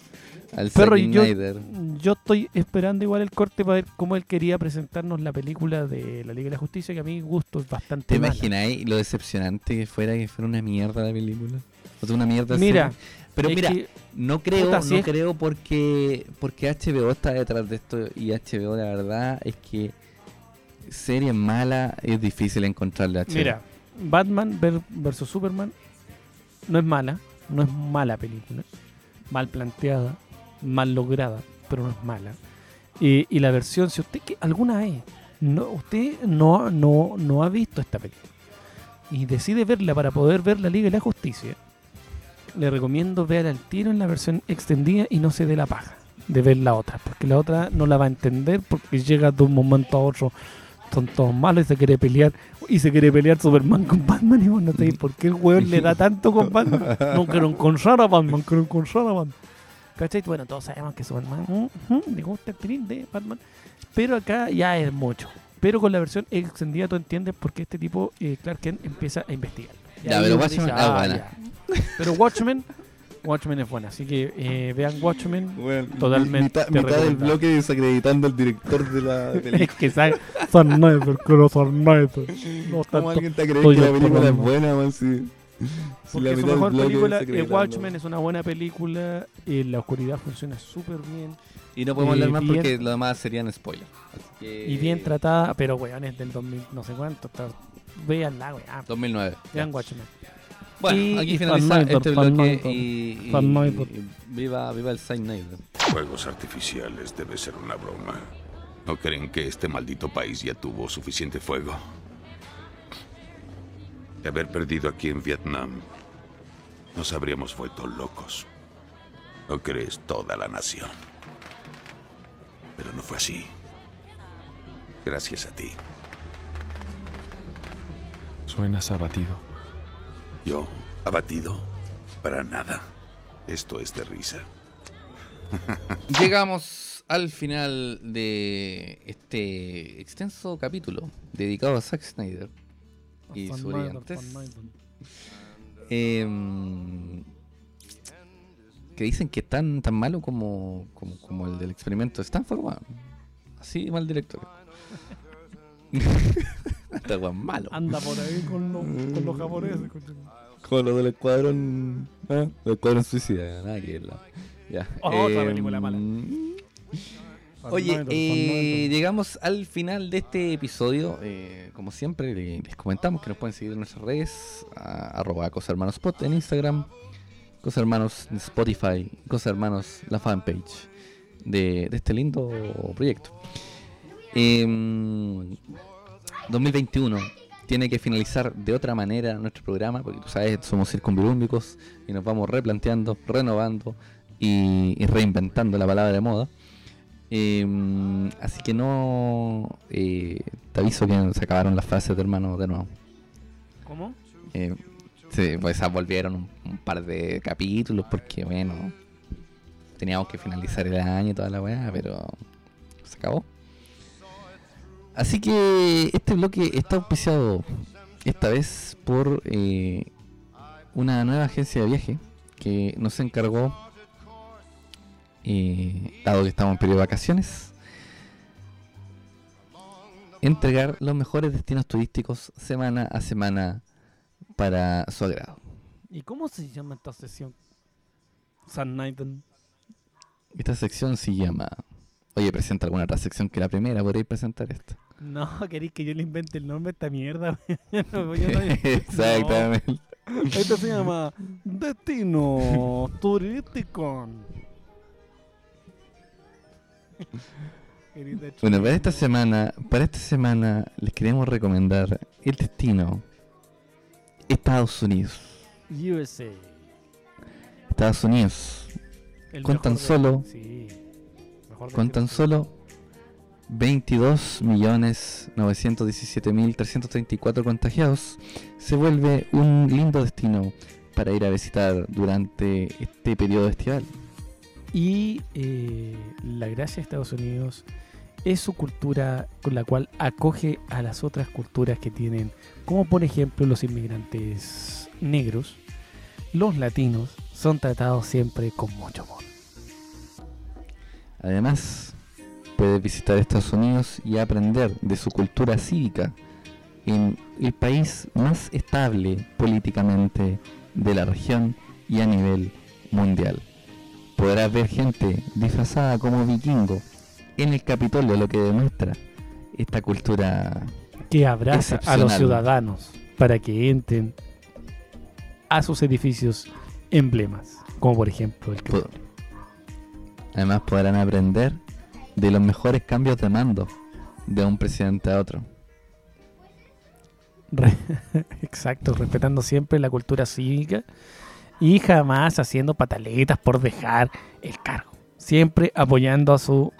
al Pero yo, Snyder. yo estoy esperando igual el corte para ver cómo él quería presentarnos la película de la Liga de la Justicia, que a mi gusto es bastante ¿Te mala. imagináis lo decepcionante que fuera que fuera una mierda la película? O sea, una mierda Mira, serie. pero mira, que- no creo, puta, si no es- creo porque porque HBO está detrás de esto y HBO la verdad es que series malas es difícil encontrarle a HBO. Mira, Batman ver- versus Superman no es mala, no es mala película, mal planteada, mal lograda, pero no es mala. Y, y la versión, si usted que alguna vez no, usted no, no, no ha visto esta película y decide verla para poder ver la Liga de la Justicia, le recomiendo ver al tiro en la versión extendida y no se dé la paja de ver la otra, porque la otra no la va a entender porque llega de un momento a otro son todos malos y se quiere pelear y se quiere pelear Superman con Batman y vos no sé por qué el weón le da tanto con Batman no quiero encontrar a Batman quiero encontrar a Batman ¿cachai? bueno todos sabemos que Superman mm, mm, le gusta el pelín de Batman pero acá ya es mucho pero con la versión extendida tú entiendes por qué este tipo eh, Clark Kent empieza a investigar Ya, pero Watchmen dice, es "Ah, buena". ya". pero Watchmen Watchmen es buena así que eh, vean Watchmen Totalmente mitad, mitad del bloque desacreditando al director de la película. es que sabe Son Snyder quiero Snyder no ¿Cómo alguien te cree que la película es buena, man? Si Porque su mejor película, eh. Watchmen, es una buena película. eh, la oscuridad funciona súper bien. Y no podemos eh, hablar más bien- porque lo demás serían spoilers. Que- Y bien tratada, pero weón, es del 2000, no sé cuánto. Está, véanla, weón. 2009. Vean Watchmen. Bueno, Y- aquí finaliza este bloque Fan y, y- y viva, viva el Zack Snyder. Fuegos artificiales debe ser una broma. ¿No creen que este maldito país ya tuvo suficiente fuego? De haber perdido aquí en Vietnam, nos habríamos vuelto locos. ¿No crees toda la nación? Pero no fue así. Gracias a ti. Suenas abatido. Yo, abatido, para nada. Esto es de risa. Llegamos al final de este extenso capítulo dedicado a Zack Snyder y Fan su Nighter, brillantes. Fan Nighter. Em, que dicen que es tan, tan malo como, como, como el del experimento de Stanford, weón. Así mal director. Está weón malo. Anda por ahí con, los- con los japoneses. con- Con lo del escuadrón. ¿eh? El escuadrón suicida, nada que la- Ya. Otra película mala. Em, Oye, eh, llegamos al final de este episodio. Eh, como siempre, le- les comentamos que nos pueden seguir en nuestras redes, a- arroba Cosa Hermanos Spot en Instagram, Cosa Hermanos en Spotify, Cosa Hermanos la fanpage de, de este lindo proyecto. Em, 2021 tiene que finalizar de otra manera nuestro programa, porque tú sabes, somos circunvilúmbicos y nos vamos replanteando, renovando y, y reinventando la palabra de moda. Em, así que no eh, te aviso que se acabaron las frases de hermano de nuevo. ¿Cómo? Eh, sí, pues volvieron un, un par de capítulos porque bueno, teníamos que finalizar el año y toda la weá, pero se acabó. Así que este bloque está auspiciado esta vez por eh, una nueva agencia de viaje que nos encargó, eh, dado que estamos en periodo de vacaciones, entregar los mejores destinos turísticos semana a semana para su agrado. ¿Y cómo se llama esta sesión? San Nighten. Esta sección se llama... Oye, presenta alguna otra sección que la primera, podréis presentar esta. No, queréis que yo le invente el nombre a esta mierda. No- yo no- Exactamente. No. Esto se llama Destino Turístico. Bueno, para esta semana, para esta semana les queremos recomendar el destino Estados Unidos. USA. Estados Unidos, El Con tan de- solo- Sí. Mejor con tan solo 22.917.334 contagiados, se vuelve un lindo destino para ir a visitar durante este periodo estival. Y eh, la gracia de Estados Unidos es su cultura con la cual acoge a las otras culturas que tienen, como por ejemplo los inmigrantes negros, los latinos, son tratados siempre con mucho amor. Además, puedes visitar Estados Unidos y aprender de su cultura cívica en el país más estable políticamente de la región y a nivel mundial. Podrás ver gente disfrazada como vikingo en el Capitolio, lo que demuestra esta cultura Que abraza a los ciudadanos para que entren a sus edificios emblemas, como por ejemplo el Capitolio. Además podrán aprender de los mejores cambios de mando de un presidente a otro. Exacto, respetando siempre la cultura cívica y jamás haciendo pataletas por dejar el cargo. Siempre apoyando a su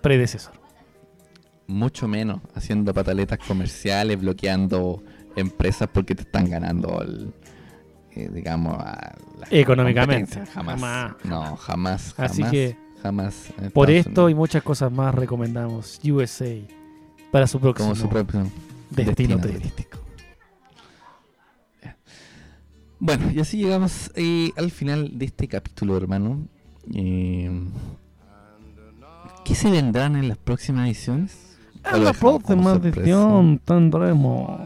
predecesor. Mucho menos haciendo pataletas comerciales, bloqueando empresas porque te están ganando el, eh, digamos, a la Económicamente. Jamás. jamás. No, jamás. jamás Así que jamás. por esto y muchas cosas más recomendamos USA para su próximo como su propio destino, destino turístico. Bueno, y así llegamos eh, al final de este capítulo, hermano. Eh, ¿Qué se vendrán en las próximas ediciones? ¿O lo En la próxima edición tendremos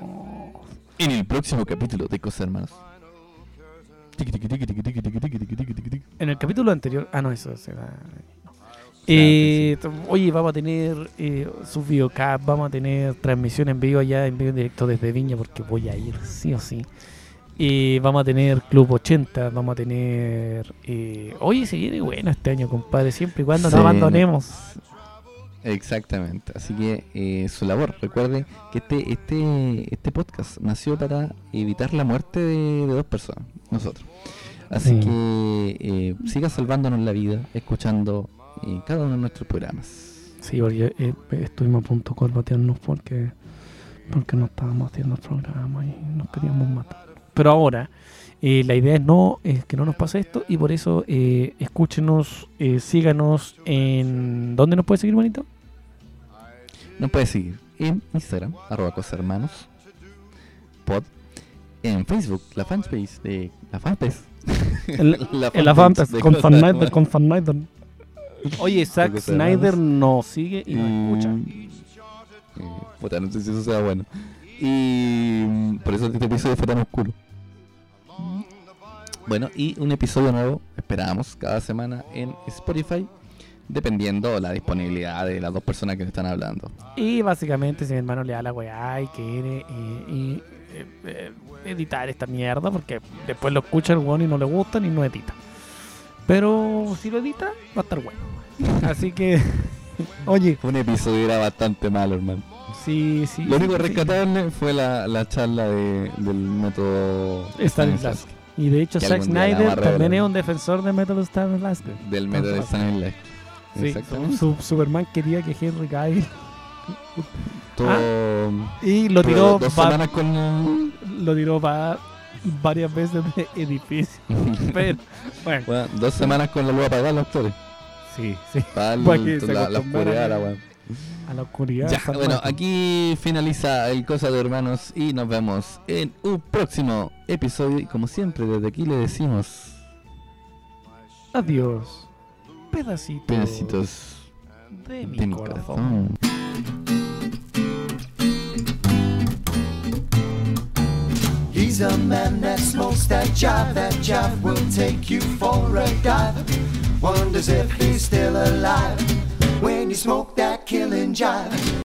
En el próximo capítulo de Cosas Hermanos. En el capítulo anterior. Ah, no, eso será. Eh, oye, vamos a tener eh, sus vamos a tener transmisión en vivo allá, en vivo en directo desde Viña, porque voy a ir, sí o sí. Eh, vamos a tener Club 80, vamos a tener. Eh, oye, se viene bueno este año, compadre, siempre y cuando Sí. no abandonemos. Exactamente. Así que eh, su labor, recuerde que este, este, este podcast nació para evitar la muerte de, de dos personas, nosotros. Así Sí. que eh, siga salvándonos la vida escuchando eh, cada uno de nuestros programas. Sí, porque estuvimos a punto de corbatearnos porque, porque no estábamos haciendo el programa y nos queríamos matar. Pero ahora, eh, la idea es no es que no nos pase esto y por eso eh, escúchenos, eh, síganos en... ¿Dónde nos puede seguir, bonito? Nos puede seguir en Instagram, arroba Cosas Hermanos, pod, en Facebook, la fanpage de la fanpage. En, en la fanpage con Fan Snyder, con Fan Snyder. Oye, Zack Snyder nos sigue y nos escucha. Mm, eh, puta, no sé si eso sea bueno. Y mm, por eso este episodio fue tan oscuro. Bueno, y un episodio nuevo esperamos cada semana en Spotify, dependiendo la disponibilidad de las dos personas que están hablando. Y básicamente si mi hermano le da la weá y quiere eh, y, eh, eh, editar esta mierda, porque después lo escucha el weón y no le gusta ni no edita. Pero si lo edita, va a estar bueno. Así que, oye, Un episodio era bastante malo, hermano. sí, sí. Lo único sí, rescatable fue la, la charla de, del método Stanislavski. Y de hecho, Zack la Snyder también es un defensor de Metal Stanislavski. del método de Stanislavski. Sí, Exactamente. su, Superman quería que Henry Cavill Todo- y lo tiró con el- lo tiró para varias veces de edificio. Pero, bueno, Bueno, dos semanas con la luz apagada los actores. sí, sí. Para la, la acostumbraran oscuridad, la a- la oscuridad. Ya, bueno, aquí finaliza el Cosa de Hermanos y nos vemos en un próximo episodio. Y como siempre, desde aquí le decimos Adiós. Pedacitos. pedacitos de mi, de mi corazón. corazón. He's a man that smokes that jive. That jive will take you for a dive. Wonders if he's still alive when you smoke that killing jive.